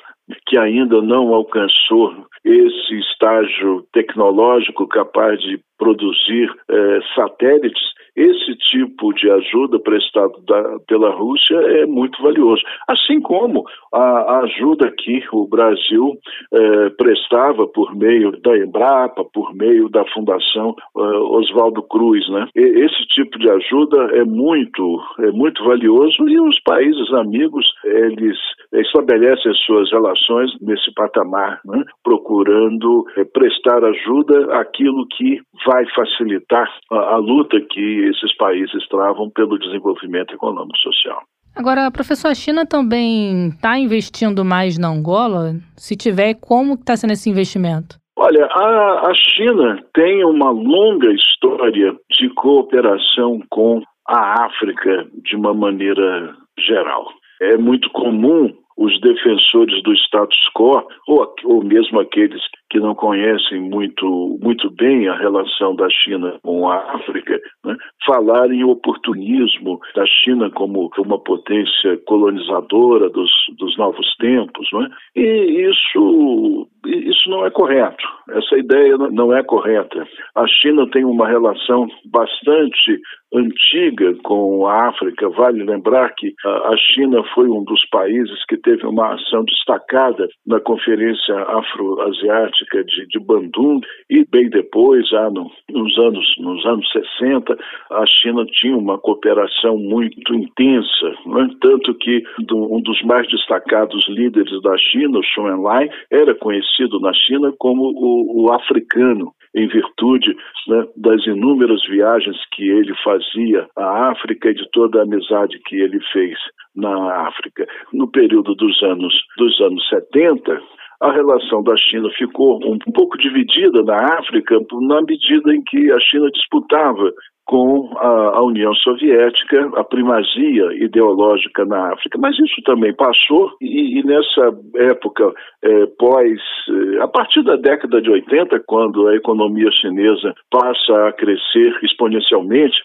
que ainda não alcançou esse estágio tecnológico capaz de produzir eh, satélites, esse tipo de ajuda prestada da, pela Rússia é muito valioso. Assim como a, a ajuda que o Brasil eh, prestava por meio da Embrapa, por meio da Fundação eh, Oswaldo Cruz. Né? E, esse tipo de ajuda é muito, é muito valioso e os países amigos eles estabelecem suas relações nesse patamar, né? procurando eh, prestar ajuda àquilo que vai facilitar a, a luta que esses países travam pelo desenvolvimento econômico e social. Agora, professor, a China também está investindo mais na Angola? Se tiver, como está sendo esse investimento? Olha, a, a China tem uma longa história de cooperação com a África de uma maneira geral. É muito comum os defensores do status quo, ou, ou mesmo aqueles que não conhecem muito, muito bem a relação da China com a África, né, falar em oportunismo da China como uma potência colonizadora dos, dos novos tempos. Né, e isso, isso não é correto. Essa ideia não é correta. A China tem uma relação bastante antiga com a África. Vale lembrar que a China foi um dos países que teve uma ação destacada na Conferência Afro-Asiática de, de Bandung e bem depois, já no, nos anos nos anos 60, a China tinha uma cooperação muito intensa, é? tanto que do, um dos mais destacados líderes da China, o Xu Enlai, era conhecido na China como o, o africano em virtude né, das inúmeras viagens que ele fazia à África e de toda a amizade que ele fez na África. No período dos anos, dos anos 70, a relação da China ficou um pouco dividida na África na medida em que a China disputava com a, União Soviética, a primazia ideológica na África. Mas isso também passou e, e nessa época é, pós, é, a partir da década de 80, quando a economia chinesa passa a crescer exponencialmente,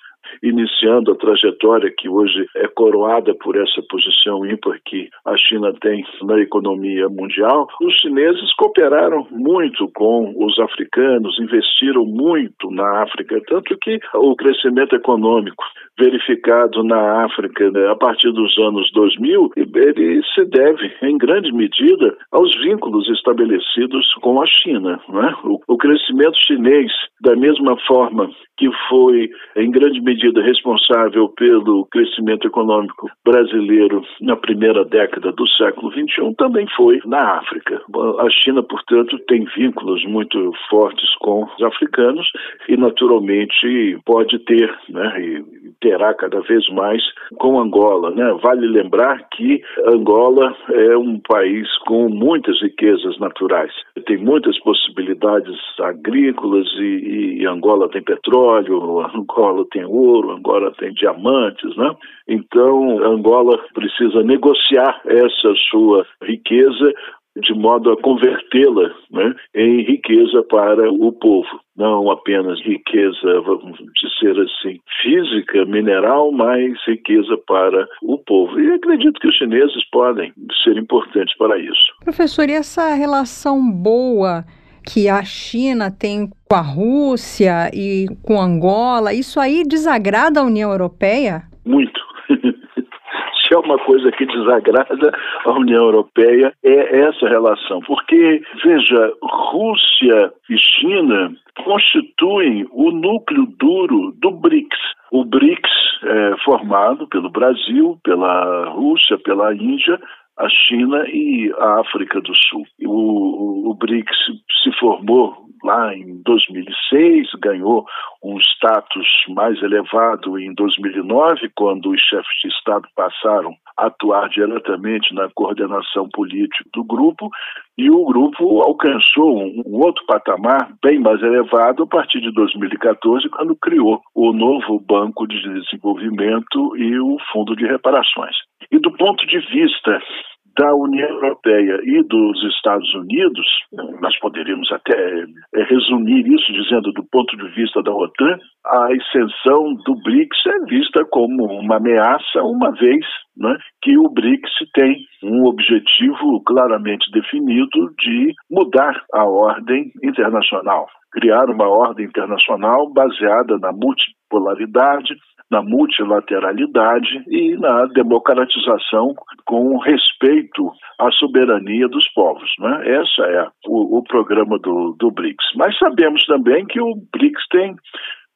iniciando a trajetória que hoje é coroada por essa posição ímpar que a China tem na economia mundial, os chineses cooperaram muito com os africanos, investiram muito na África, tanto que o crescimento econômico verificado na África né, a partir dos anos 2000, ele se deve, em grande medida, aos vínculos estabelecidos com a China. Né? O, o crescimento chinês, da mesma forma que foi, em grande medida, responsável pelo crescimento econômico brasileiro na primeira década do século XXI, também foi na África. A China, portanto, tem vínculos muito fortes com os africanos e, naturalmente, pode ter, né, e terá cada vez mais com Angola. Né? Vale lembrar que Angola é um país com muitas riquezas naturais. Tem muitas possibilidades agrícolas e, e Angola tem petróleo Angola tem ouro, Angola tem diamantes, né? Então, Angola precisa negociar essa sua riqueza de modo a convertê-la né, em riqueza para o povo. Não apenas riqueza, vamos dizer assim, física, mineral, mas riqueza para o povo. E acredito que os chineses podem ser importantes para isso. Professor, e essa relação boa que a China tem com a Rússia e com Angola, isso aí desagrada a União Europeia? Muito. [laughs] É uma coisa que desagrada a União Europeia, é essa relação. Porque, veja, Rússia e China constituem o núcleo duro do BRICS. O BRICS é formado pelo Brasil, pela Rússia, pela Índia, a China e a África do Sul. O, o, BRICS se formou lá em 2006, ganhou um status mais elevado em 2009, quando os chefes de Estado passaram a atuar diretamente na coordenação política do grupo, e o grupo alcançou um, um outro patamar bem mais elevado a partir de 2014, quando criou o novo Banco de Desenvolvimento e o Fundo de Reparações. E do ponto de vista da União Europeia e dos Estados Unidos, nós poderíamos até é, resumir isso dizendo do ponto de vista da OTAN, a extensão do BRICS é vista como uma ameaça, uma vez né, que o BRICS tem um objetivo claramente definido de mudar a ordem internacional, criar uma ordem internacional baseada na multipolaridade, na multilateralidade e na democratização com respeito à soberania dos povos. Né? Esse é o, o programa do, do BRICS. Mas sabemos também que o BRICS tem,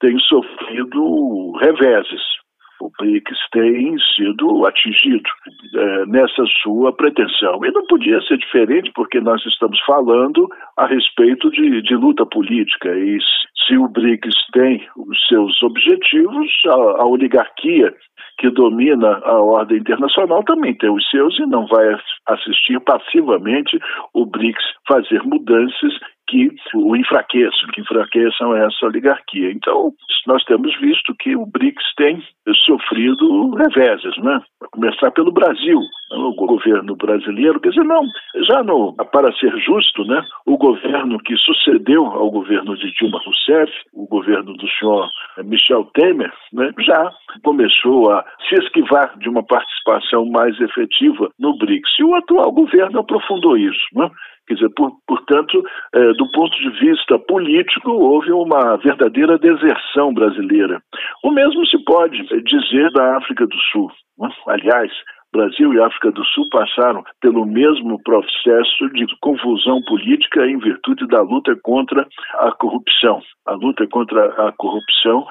tem sofrido reveses o BRICS tem sido atingido é, nessa sua pretensão. E não podia ser diferente, porque nós estamos falando a respeito de, de luta política. E se o BRICS tem os seus objetivos, a, a oligarquia que domina a ordem internacional também tem os seus e não vai assistir passivamente o BRICS fazer mudanças que o enfraqueçam, que enfraqueçam essa oligarquia. Então, nós temos visto que o BRICS tem sofrido reveses, né? A começar pelo Brasil, né? o governo brasileiro, quer dizer, não, já no, para ser justo, né, o governo que sucedeu ao governo de Dilma Rousseff, o governo do senhor Michel Temer, né, já começou a se esquivar de uma participação mais efetiva no BRICS. E o atual governo aprofundou isso, né? Quer dizer, por, portanto, é, do ponto de vista político, houve uma verdadeira deserção brasileira. O mesmo se pode dizer da África do Sul. Né? Aliás, Brasil e África do Sul passaram pelo mesmo processo de confusão política em virtude da luta contra a corrupção. A luta contra a corrupção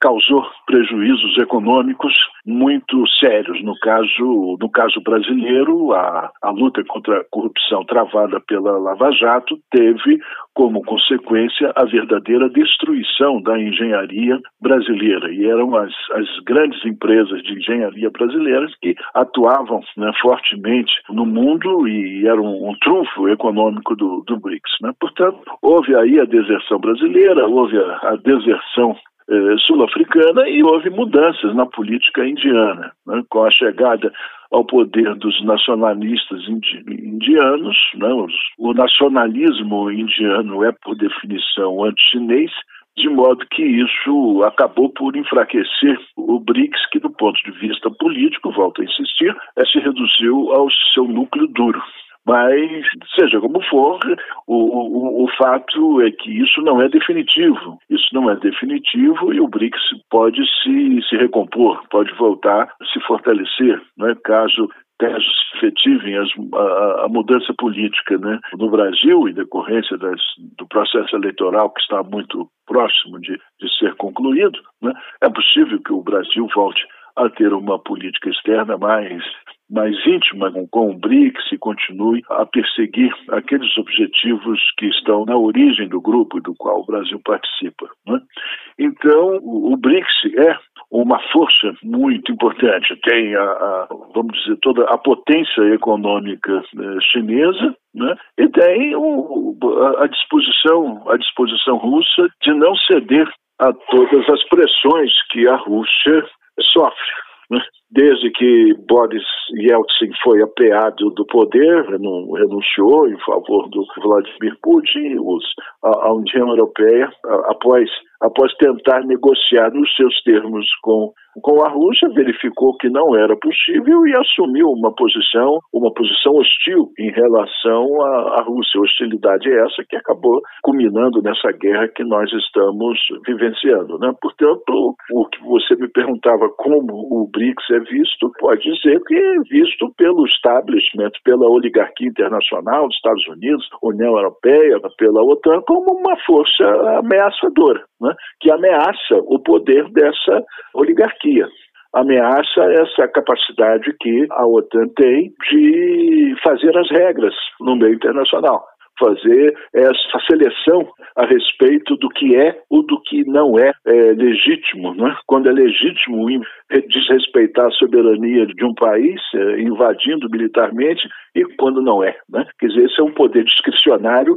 causou prejuízos econômicos muito sérios. No caso, no caso brasileiro, a, a luta contra a corrupção travada pela Lava Jato teve como consequência a verdadeira destruição da engenharia brasileira. E eram as, as grandes empresas de engenharia brasileiras que atuavam né, fortemente no mundo e eram um, trunfo econômico do, do BRICS. Né? Portanto, houve aí a deserção brasileira, houve a, a deserção eh, sul-africana e houve mudanças na política indiana, né, com a chegada ao poder dos nacionalistas indianos. Né, o nacionalismo indiano é, por definição, anti-chinês, de modo que isso acabou por enfraquecer o BRICS, que do ponto de vista político, volto a insistir, é, se reduziu ao seu núcleo duro. Mas, seja como for, o, o, o, fato é que isso não é definitivo. Isso não é definitivo e o BRICS pode se, se recompor, pode voltar a se fortalecer, né, caso se efetivem as, a, a, mudança política né, no Brasil, em decorrência das, do processo eleitoral que está muito próximo de, de ser concluído. Né, é possível que o Brasil volte a ter uma política externa mais mais íntima com o BRICS e continue a perseguir aqueles objetivos que estão na origem do grupo do qual o Brasil participa. Né? Então, o BRICS é uma força muito importante. Tem a, a, vamos dizer, toda a potência econômica né, chinesa, né? e tem o, a, disposição, a disposição russa de não ceder a todas as pressões que a Rússia sofre. Né? Desde que Boris Yeltsin foi apeado do poder, renunciou em favor do Vladimir Putin, os, a, a União Europeia, após após tentar negociar nos seus termos com, com a Rússia, verificou que não era possível e assumiu uma posição, uma posição hostil em relação à, à Rússia. Hostilidade essa que acabou culminando nessa guerra que nós estamos vivenciando. Né? Portanto, o que você me perguntava como o BRICS é visto, pode dizer que é visto pelo establishment, pela oligarquia internacional dos Estados Unidos, União Europeia, pela OTAN, como uma força ameaçadora né, que ameaça o poder dessa oligarquia. Ameaça essa capacidade que a OTAN tem de fazer as regras no meio internacional, fazer essa seleção a respeito do que é ou do que não é, é legítimo. Né? Quando é legítimo desrespeitar a soberania de um país, é, invadindo militarmente, e quando não é. Né? Quer dizer, esse é um poder discricionário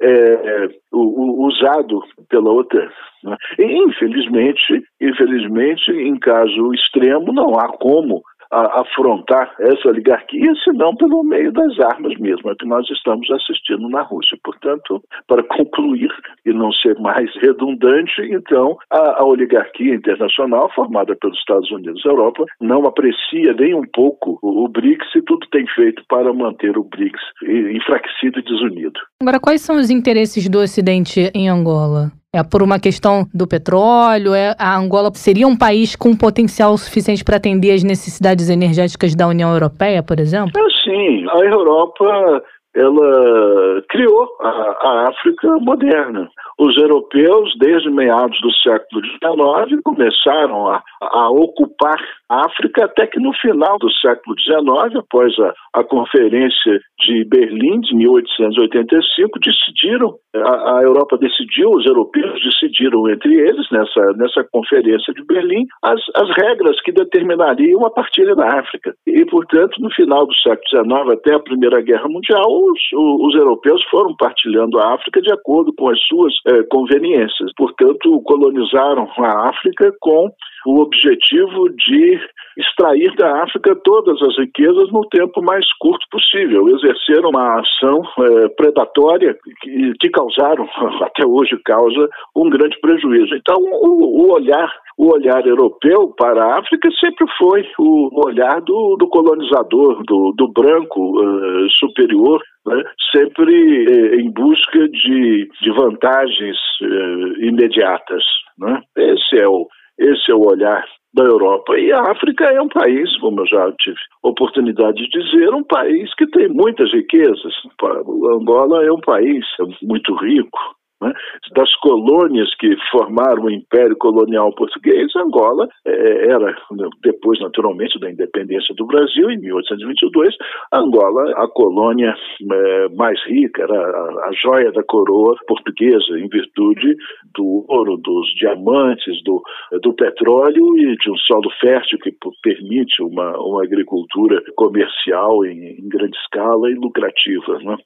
é, o, o, usado pela OTAN. Né? E, infelizmente, infelizmente, em caso extremo, não há como a, afrontar essa oligarquia, senão pelo meio das armas mesmo, é que nós estamos assistindo na Rússia. Portanto, para concluir e não ser mais [laughs] redundante, então, a, a oligarquia internacional, formada pelos Estados Unidos e Europa, não aprecia nem um pouco o, o BRICS e tudo tem feito para manter o BRICS enfraquecido e desunido. Agora, quais são os interesses do Ocidente em Angola? É por uma questão do petróleo? É, a Angola seria um país com potencial suficiente para atender as necessidades energéticas da União Europeia, por exemplo? É, sim, a Europa ela criou a, a, África moderna. Os europeus, desde meados do século XIX, começaram a, a ocupar a África até que no final do século XIX, após a, a Conferência de Berlim de 1885, decidiram, a, Europa decidiu, os europeus decidiram entre eles, nessa, nessa Conferência de Berlim, as, as regras que determinariam a partilha da África. E, portanto, no final do século XIX, até a Primeira Guerra Mundial, os, os europeus foram partilhando a África de acordo com as suas eh, conveniências. Portanto, colonizaram a África com o objetivo de extrair da África todas as riquezas no tempo mais curto possível, exerceram uma ação é, predatória que, que, causaram, [laughs] até hoje causa, um grande prejuízo. Então, o, o, olhar o olhar europeu para a África sempre foi o olhar do, do colonizador, do, do branco uh, superior, né? sempre uh, em busca de, de vantagens uh, imediatas. Né? Esse é o esse é o olhar da Europa. E a África é um país, como eu já tive oportunidade de dizer, um país que tem muitas riquezas. O Angola é um país muito rico, né? Das colônias que formaram o Império Colonial Português, Angola é, era, depois naturalmente da independência do Brasil, em 1822, Angola, a colônia é, mais rica, era a, a, joia da coroa portuguesa, em virtude do ouro, dos diamantes, do, do petróleo e de um solo fértil que permite uma, uma agricultura comercial em, em grande escala e lucrativa. Né?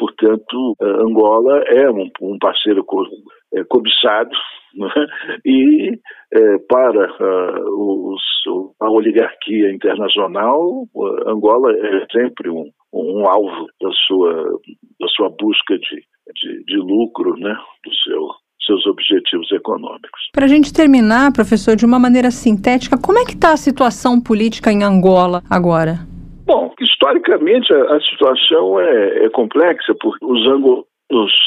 Portanto, Angola é um, um parceiro co, é, cobiçado né? e é, para uh, os, a oligarquia internacional, Angola é sempre um, um alvo da sua, da sua busca de, de, de lucro, né? do seu seus objetivos econômicos. Para a gente terminar, professor, de uma maneira sintética, como é que está a situação política em Angola agora? Historicamente a, a situação é, é, complexa, porque os angolanos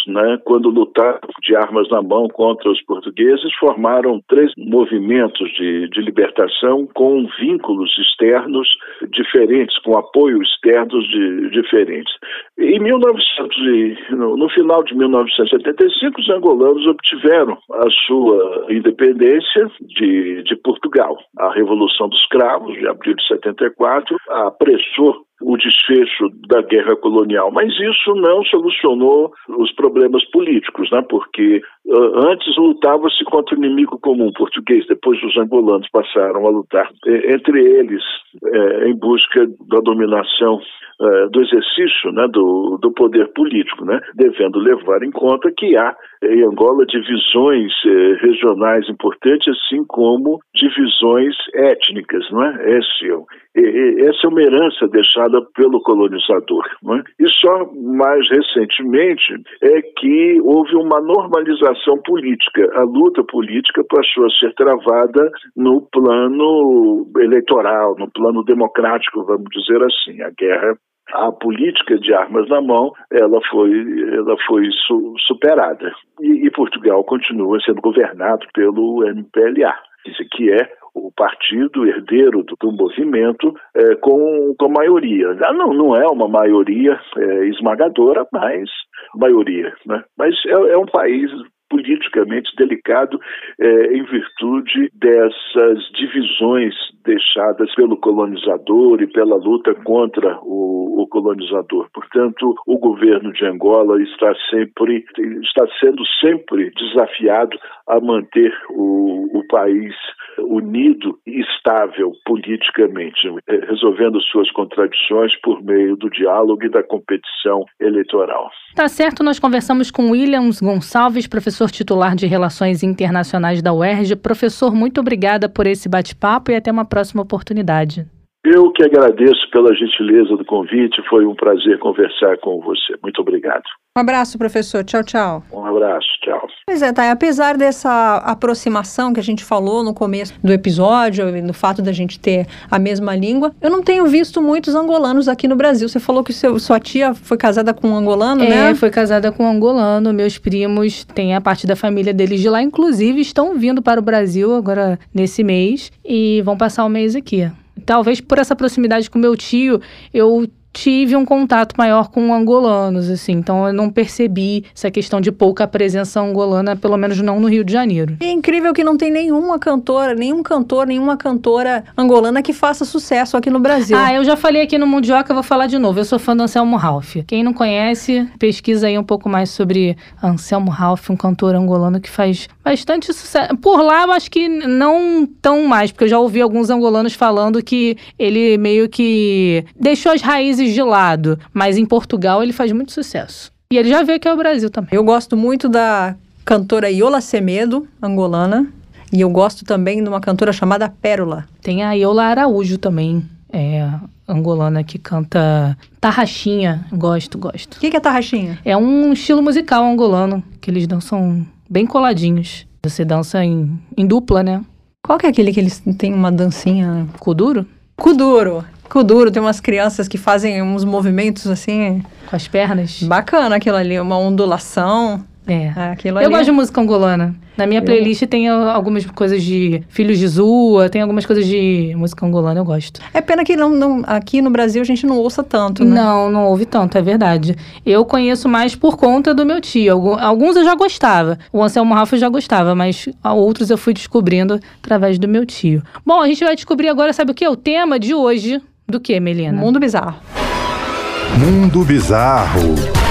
né, quando lutaram de armas na mão contra os portugueses, formaram três movimentos de, de libertação com vínculos externos diferentes, com apoios externos de, diferentes. Em 1900, no, no final de 1975, os angolanos obtiveram a sua independência de, de Portugal. A Revolução dos Cravos, de abril de 74, apressou o desfecho da guerra colonial, mas isso não solucionou os problemas políticos, né? porque uh, antes lutava-se contra o inimigo comum português, depois os angolanos passaram a lutar eh, entre eles eh, em busca da dominação eh, do exercício né, do, do poder político, né, devendo levar em conta que há em Angola divisões eh, regionais importantes, assim como divisões étnicas. Não é? Esse, essa é uma herança deixada pelo colonizador. Não é? E só mais recentemente é que houve uma normalização política. A luta política passou a ser travada no plano eleitoral, no plano democrático, vamos dizer assim. A guerra a política de armas na mão ela foi, ela foi su, superada. E, e, Portugal continua sendo governado pelo MPLA, que é o partido herdeiro do, do movimento é, com, com maioria. Ah, não, não é uma maioria é, esmagadora, mas maioria. Né? Mas é, é um país politicamente delicado é, em virtude dessas divisões deixadas pelo colonizador e pela luta contra o, o, colonizador. Portanto, o governo de Angola está sempre está sendo sempre desafiado a manter o, o país unido e estável politicamente, resolvendo suas contradições por meio do diálogo e da competição eleitoral. Tá certo, nós conversamos com Williams Gonçalves, professor titular de Relações Internacionais da UERJ. Professor, muito obrigada por esse bate-papo e até uma próxima oportunidade. Eu que agradeço pela gentileza do convite, foi um prazer conversar com você. Muito obrigado. Um abraço, professor. Tchau, tchau. Um abraço, tchau. Pois é, tá. Apesar dessa aproximação que a gente falou no começo do episódio, no fato da gente ter a mesma língua, eu não tenho visto muitos angolanos aqui no Brasil. Você falou que seu, sua tia foi casada com um angolano, é, né? É, foi casada com um angolano. Meus primos têm a parte da família deles de lá, inclusive estão vindo para o Brasil agora nesse mês e vão passar o mês aqui. Talvez por essa proximidade com meu tio, eu tive um contato maior com angolanos, assim, então eu não percebi essa questão de pouca presença angolana, pelo menos não no Rio de Janeiro. É incrível que não tem nenhuma cantora, nenhum cantor, nenhuma cantora angolana que faça sucesso aqui no Brasil. Ah, eu já falei aqui no Mundioca, eu vou falar de novo. Eu sou fã do Anselmo Ralph. Quem não conhece, pesquisa aí um pouco mais sobre Anselmo Ralph, um cantor angolano que faz bastante sucesso. Por lá, eu acho que não tão mais, porque eu já ouvi alguns angolanos falando que ele meio que deixou as raízes de lado, mas em Portugal ele faz muito sucesso. E ele já vê que é o Brasil também. Eu gosto muito da cantora Iola Semedo, angolana, e eu gosto também de uma cantora chamada Pérola. Tem a Iola Araújo também, é angolana que canta tarraxinha. Gosto, gosto. O que, que é tarraxinha? É um estilo musical angolano, que eles dançam bem coladinhos. Você dança em, em dupla, né? Qual que é aquele que eles têm uma dancinha? Kuduro? Kuduro. Kuduro, tem umas crianças que fazem uns movimentos assim. Com as pernas. Bacana aquilo ali, uma ondulação. É. Aquilo eu ali... gosto de música angolana. Na minha playlist eu... tem algumas coisas de Filhos de Zua, tem algumas coisas de música angolana, eu gosto. É pena que não, não, aqui no Brasil a gente não ouça tanto, né? Não, não ouve tanto, é verdade. Eu conheço mais por conta do meu tio. Alguns eu já gostava. O Anselmo Rafa eu já gostava, mas outros eu fui descobrindo através do meu tio. Bom, a gente vai descobrir agora, sabe o que? O tema de hoje do que, Melina? Mundo Bizarro. Mundo Bizarro.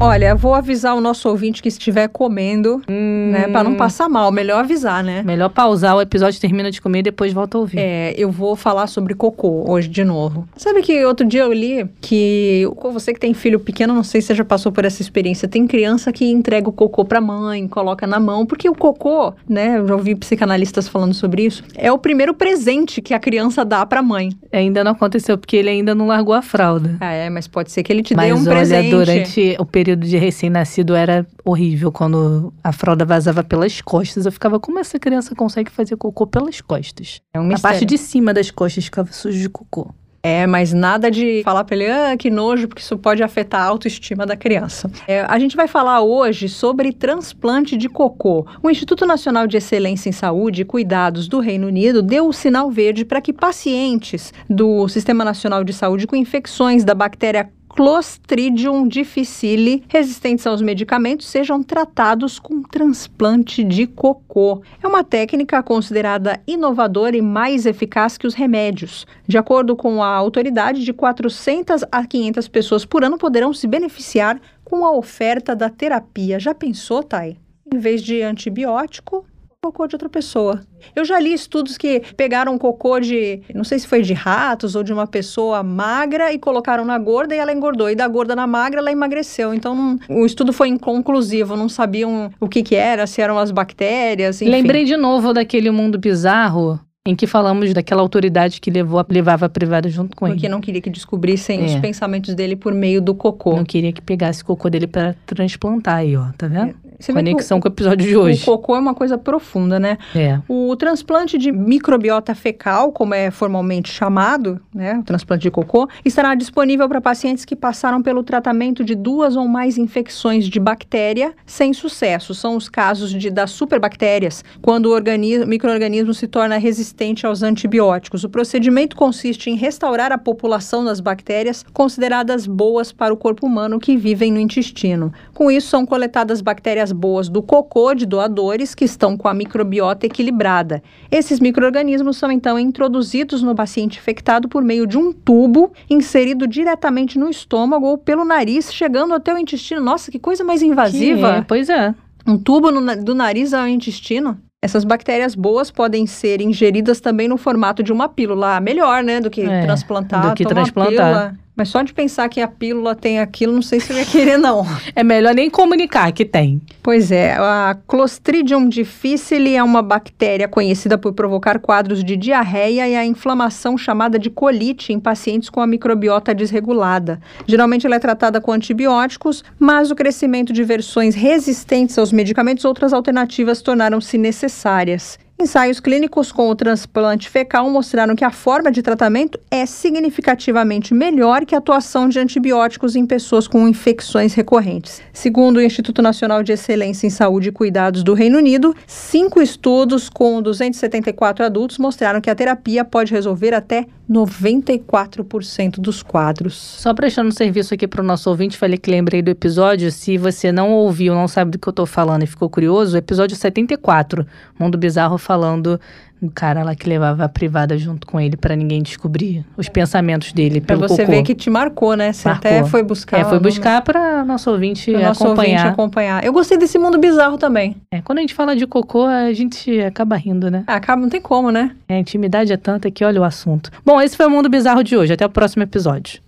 Olha, vou avisar o nosso ouvinte que estiver comendo, hum. né? Pra não passar mal. Melhor avisar, né? Melhor pausar o episódio, termina de comer e depois volta a ouvir. É, eu vou falar sobre cocô hoje de novo. Sabe que outro dia eu li que você que tem filho pequeno, não sei se você já passou por essa experiência, tem criança que entrega o cocô pra mãe, coloca na mão, porque o cocô, né? Eu já ouvi psicanalistas falando sobre isso, é o primeiro presente que a criança dá pra mãe. Ainda não aconteceu, porque ele ainda não largou a fralda. Ah, é, mas pode ser que ele te mas dê um olha, presente. durante o período período de recém-nascido era horrível quando a fralda vazava pelas costas. Eu ficava, como essa criança consegue fazer cocô pelas costas? É um A parte de cima das costas ficava sujo de cocô. É, mas nada de falar pra ele, ah, que nojo, porque isso pode afetar a autoestima da criança. É, a gente vai falar hoje sobre transplante de cocô. O Instituto Nacional de Excelência em Saúde e Cuidados do Reino Unido deu o sinal verde para que pacientes do Sistema Nacional de Saúde com infecções da bactéria Clostridium difficile, resistentes aos medicamentos, sejam tratados com transplante de cocô. É uma técnica considerada inovadora e mais eficaz que os remédios. De acordo com a autoridade, de 400 a 500 pessoas por ano poderão se beneficiar com a oferta da terapia. Já pensou, Thay? Em vez de antibiótico, cocô de outra pessoa. Eu já li estudos que pegaram cocô de, não sei se foi de ratos ou de uma pessoa magra e colocaram na gorda e ela engordou. E da gorda na magra ela emagreceu. Então não- o estudo foi inconclusivo, não sabiam o que que era, se eram as bactérias, enfim. Lembrei de novo daquele mundo bizarro em que falamos daquela autoridade que levou levava a privada junto com Porque ele. não queria que descobrissem É. os pensamentos dele por meio do cocô. Não queria que pegasse cocô dele pra transplantar aí, ó. Tá vendo? Você Conexão o- com o episódio de O hoje. cocô é uma coisa profunda, né? É. O transplante de microbiota fecal, como é formalmente chamado, né, o transplante de cocô, estará disponível para pacientes que passaram pelo tratamento de duas ou mais infecções de bactéria sem sucesso. São os casos de, das superbactérias, quando o organismo, microorganismo se torna resistente aos antibióticos. O procedimento consiste em restaurar a população das bactérias consideradas boas para o corpo humano que vivem no intestino. Com isso, são coletadas bactérias boas do cocô de doadores que estão com a microbiota equilibrada. Esses micro-organismos são então introduzidos no paciente infectado por meio de um tubo inserido diretamente no estômago ou pelo nariz, chegando até o intestino. Nossa, que coisa mais Que é, invasiva! pois é. Um tubo no do nariz ao intestino. Essas bactérias boas podem ser ingeridas também no formato de uma pílula. Melhor, né? Do que É, transplantar. do que transplantar. Mas só de pensar que a pílula tem aquilo, não sei se eu ia querer, não. É melhor nem comunicar que tem. Pois é, a Clostridium difficile é uma bactéria conhecida por provocar quadros de diarreia e a inflamação chamada de colite em pacientes com a microbiota desregulada. Geralmente ela é tratada com antibióticos, mas o crescimento de versões resistentes aos medicamentos, outras alternativas tornaram-se necessárias. Ensaios clínicos com o transplante fecal mostraram que a forma de tratamento é significativamente melhor que a atuação de antibióticos em pessoas com infecções recorrentes. Segundo o Instituto Nacional de Excelência em Saúde e Cuidados do Reino Unido, cinco estudos com 274 adultos mostraram que a terapia pode resolver até 94% dos quadros. Só prestando um serviço aqui pro nosso ouvinte, falei que lembrei do episódio. Se você não ouviu, não sabe do que eu tô falando e ficou curioso, episódio 74, Mundo Bizarro falando do cara lá que levava a privada junto com ele pra ninguém descobrir os pensamentos dele Pra pelo você cocô. ver que te marcou, né? Você Marcou. até foi buscar. É, foi no- buscar pra nosso ouvinte pro nosso ouvinte acompanhar. acompanhar. Eu gostei desse mundo bizarro também. É, quando a gente fala de cocô, a gente acaba rindo, né? Ah, Acaba, não tem como, né? É, a intimidade é tanta que olha o assunto. Bom, esse foi o Mundo Bizarro de hoje. Até o próximo episódio.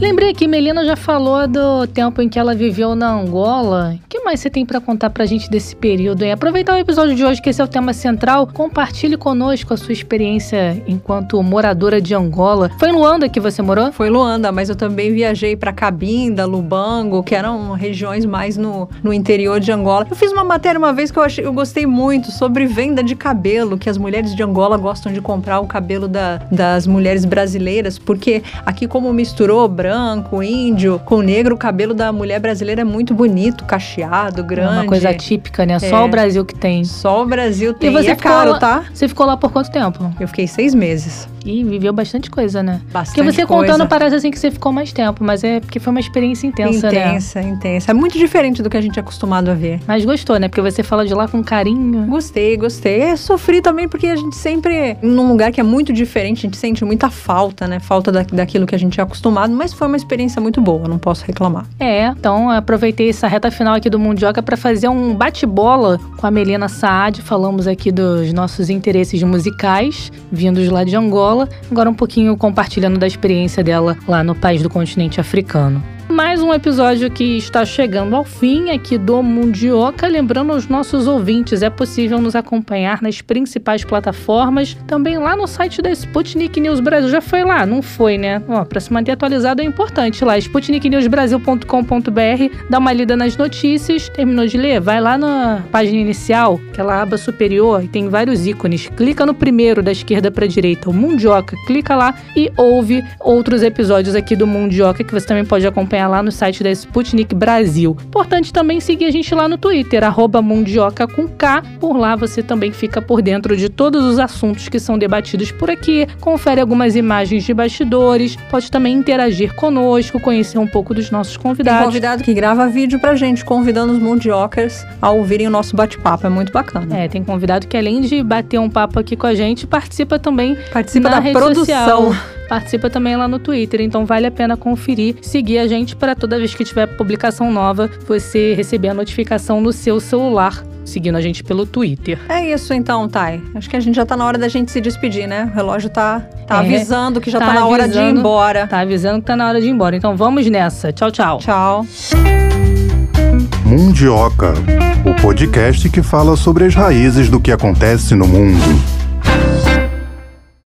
Lembrei que Melina já falou do tempo em que ela viveu na Angola. O que mais você tem pra contar pra gente desse período? Hein? Aproveitar o episódio de hoje, que esse é o tema central. Compartilhe conosco a sua experiência enquanto moradora de Angola. Foi em Luanda que você morou? Foi Luanda, mas eu também viajei para Cabinda, Lubango, que eram regiões mais no, no interior de Angola. Eu fiz uma matéria uma vez que eu, achei, eu gostei muito sobre venda de cabelo, que as mulheres de Angola gostam de comprar o cabelo da- das mulheres brasileiras, porque aqui como misturou índio com negro, o cabelo da mulher brasileira é muito bonito, cacheado, É grande. uma coisa típica, né? Só É. o Brasil que tem. Só o Brasil tem. E, você é ficou caro, lá- tá? Você ficou lá por quanto tempo? Eu fiquei seis meses. E viveu bastante coisa, né? Bastante Porque você coisa. contando parece assim que você ficou mais tempo, mas é porque foi uma experiência intensa, né? intensa, intensa. É muito diferente do que a gente é acostumado a ver. Mas gostou, né? Porque você fala de lá com carinho. Gostei, gostei. É, sofri também porque a gente sempre, num lugar que é muito diferente, a gente sente muita falta, né? Falta da, daquilo que a gente é acostumado, mas foi uma experiência muito boa, não posso reclamar. É, então aproveitei essa reta final aqui do Mundioca para fazer um bate-bola com a Melina Saad. Falamos aqui dos nossos interesses musicais, vindos lá de Angola. Agora um pouquinho compartilhando da experiência dela lá no país do continente africano. Mais um episódio que está chegando ao fim aqui do Mundioca. Lembrando aos nossos ouvintes, é possível nos acompanhar nas principais plataformas, também lá no site da Sputnik News Brasil. Já foi lá? Não foi, né? Para se manter atualizado é importante lá, sputniknewsbrasil.com.br, dá uma lida nas notícias, terminou de ler, vai lá na página inicial, aquela aba superior, e tem vários ícones. Clica no primeiro da esquerda para direita, o Mundioca, clica lá e ouve outros episódios aqui do Mundioca que você também pode acompanhar lá no site da Sputnik Brasil. Importante também seguir a gente lá no Twitter, arroba Mundioca com K. Por lá você também fica por dentro de todos os assuntos que são debatidos por aqui, confere algumas imagens de bastidores, pode também interagir conosco, conhecer um pouco dos nossos convidados. Tem convidado que grava vídeo pra gente, convidando os Mundiocas a ouvirem o nosso bate-papo. É muito bacana. É, tem convidado que além de bater um papo aqui com a gente, participa também Participa da produção. social. Participa também lá no Twitter, então vale a pena conferir, seguir a gente para toda vez que tiver publicação nova, você receber a notificação no seu celular, seguindo a gente pelo Twitter. É isso então, Thay. Acho que a gente já tá na hora da gente se despedir, né? O relógio tá, tá É, avisando que já tá, tá na hora de ir avisando. embora. Tá avisando que tá na hora de ir embora. Então vamos nessa. Tchau, tchau. Tchau. Mundioca, o podcast que fala sobre as raízes do que acontece no mundo.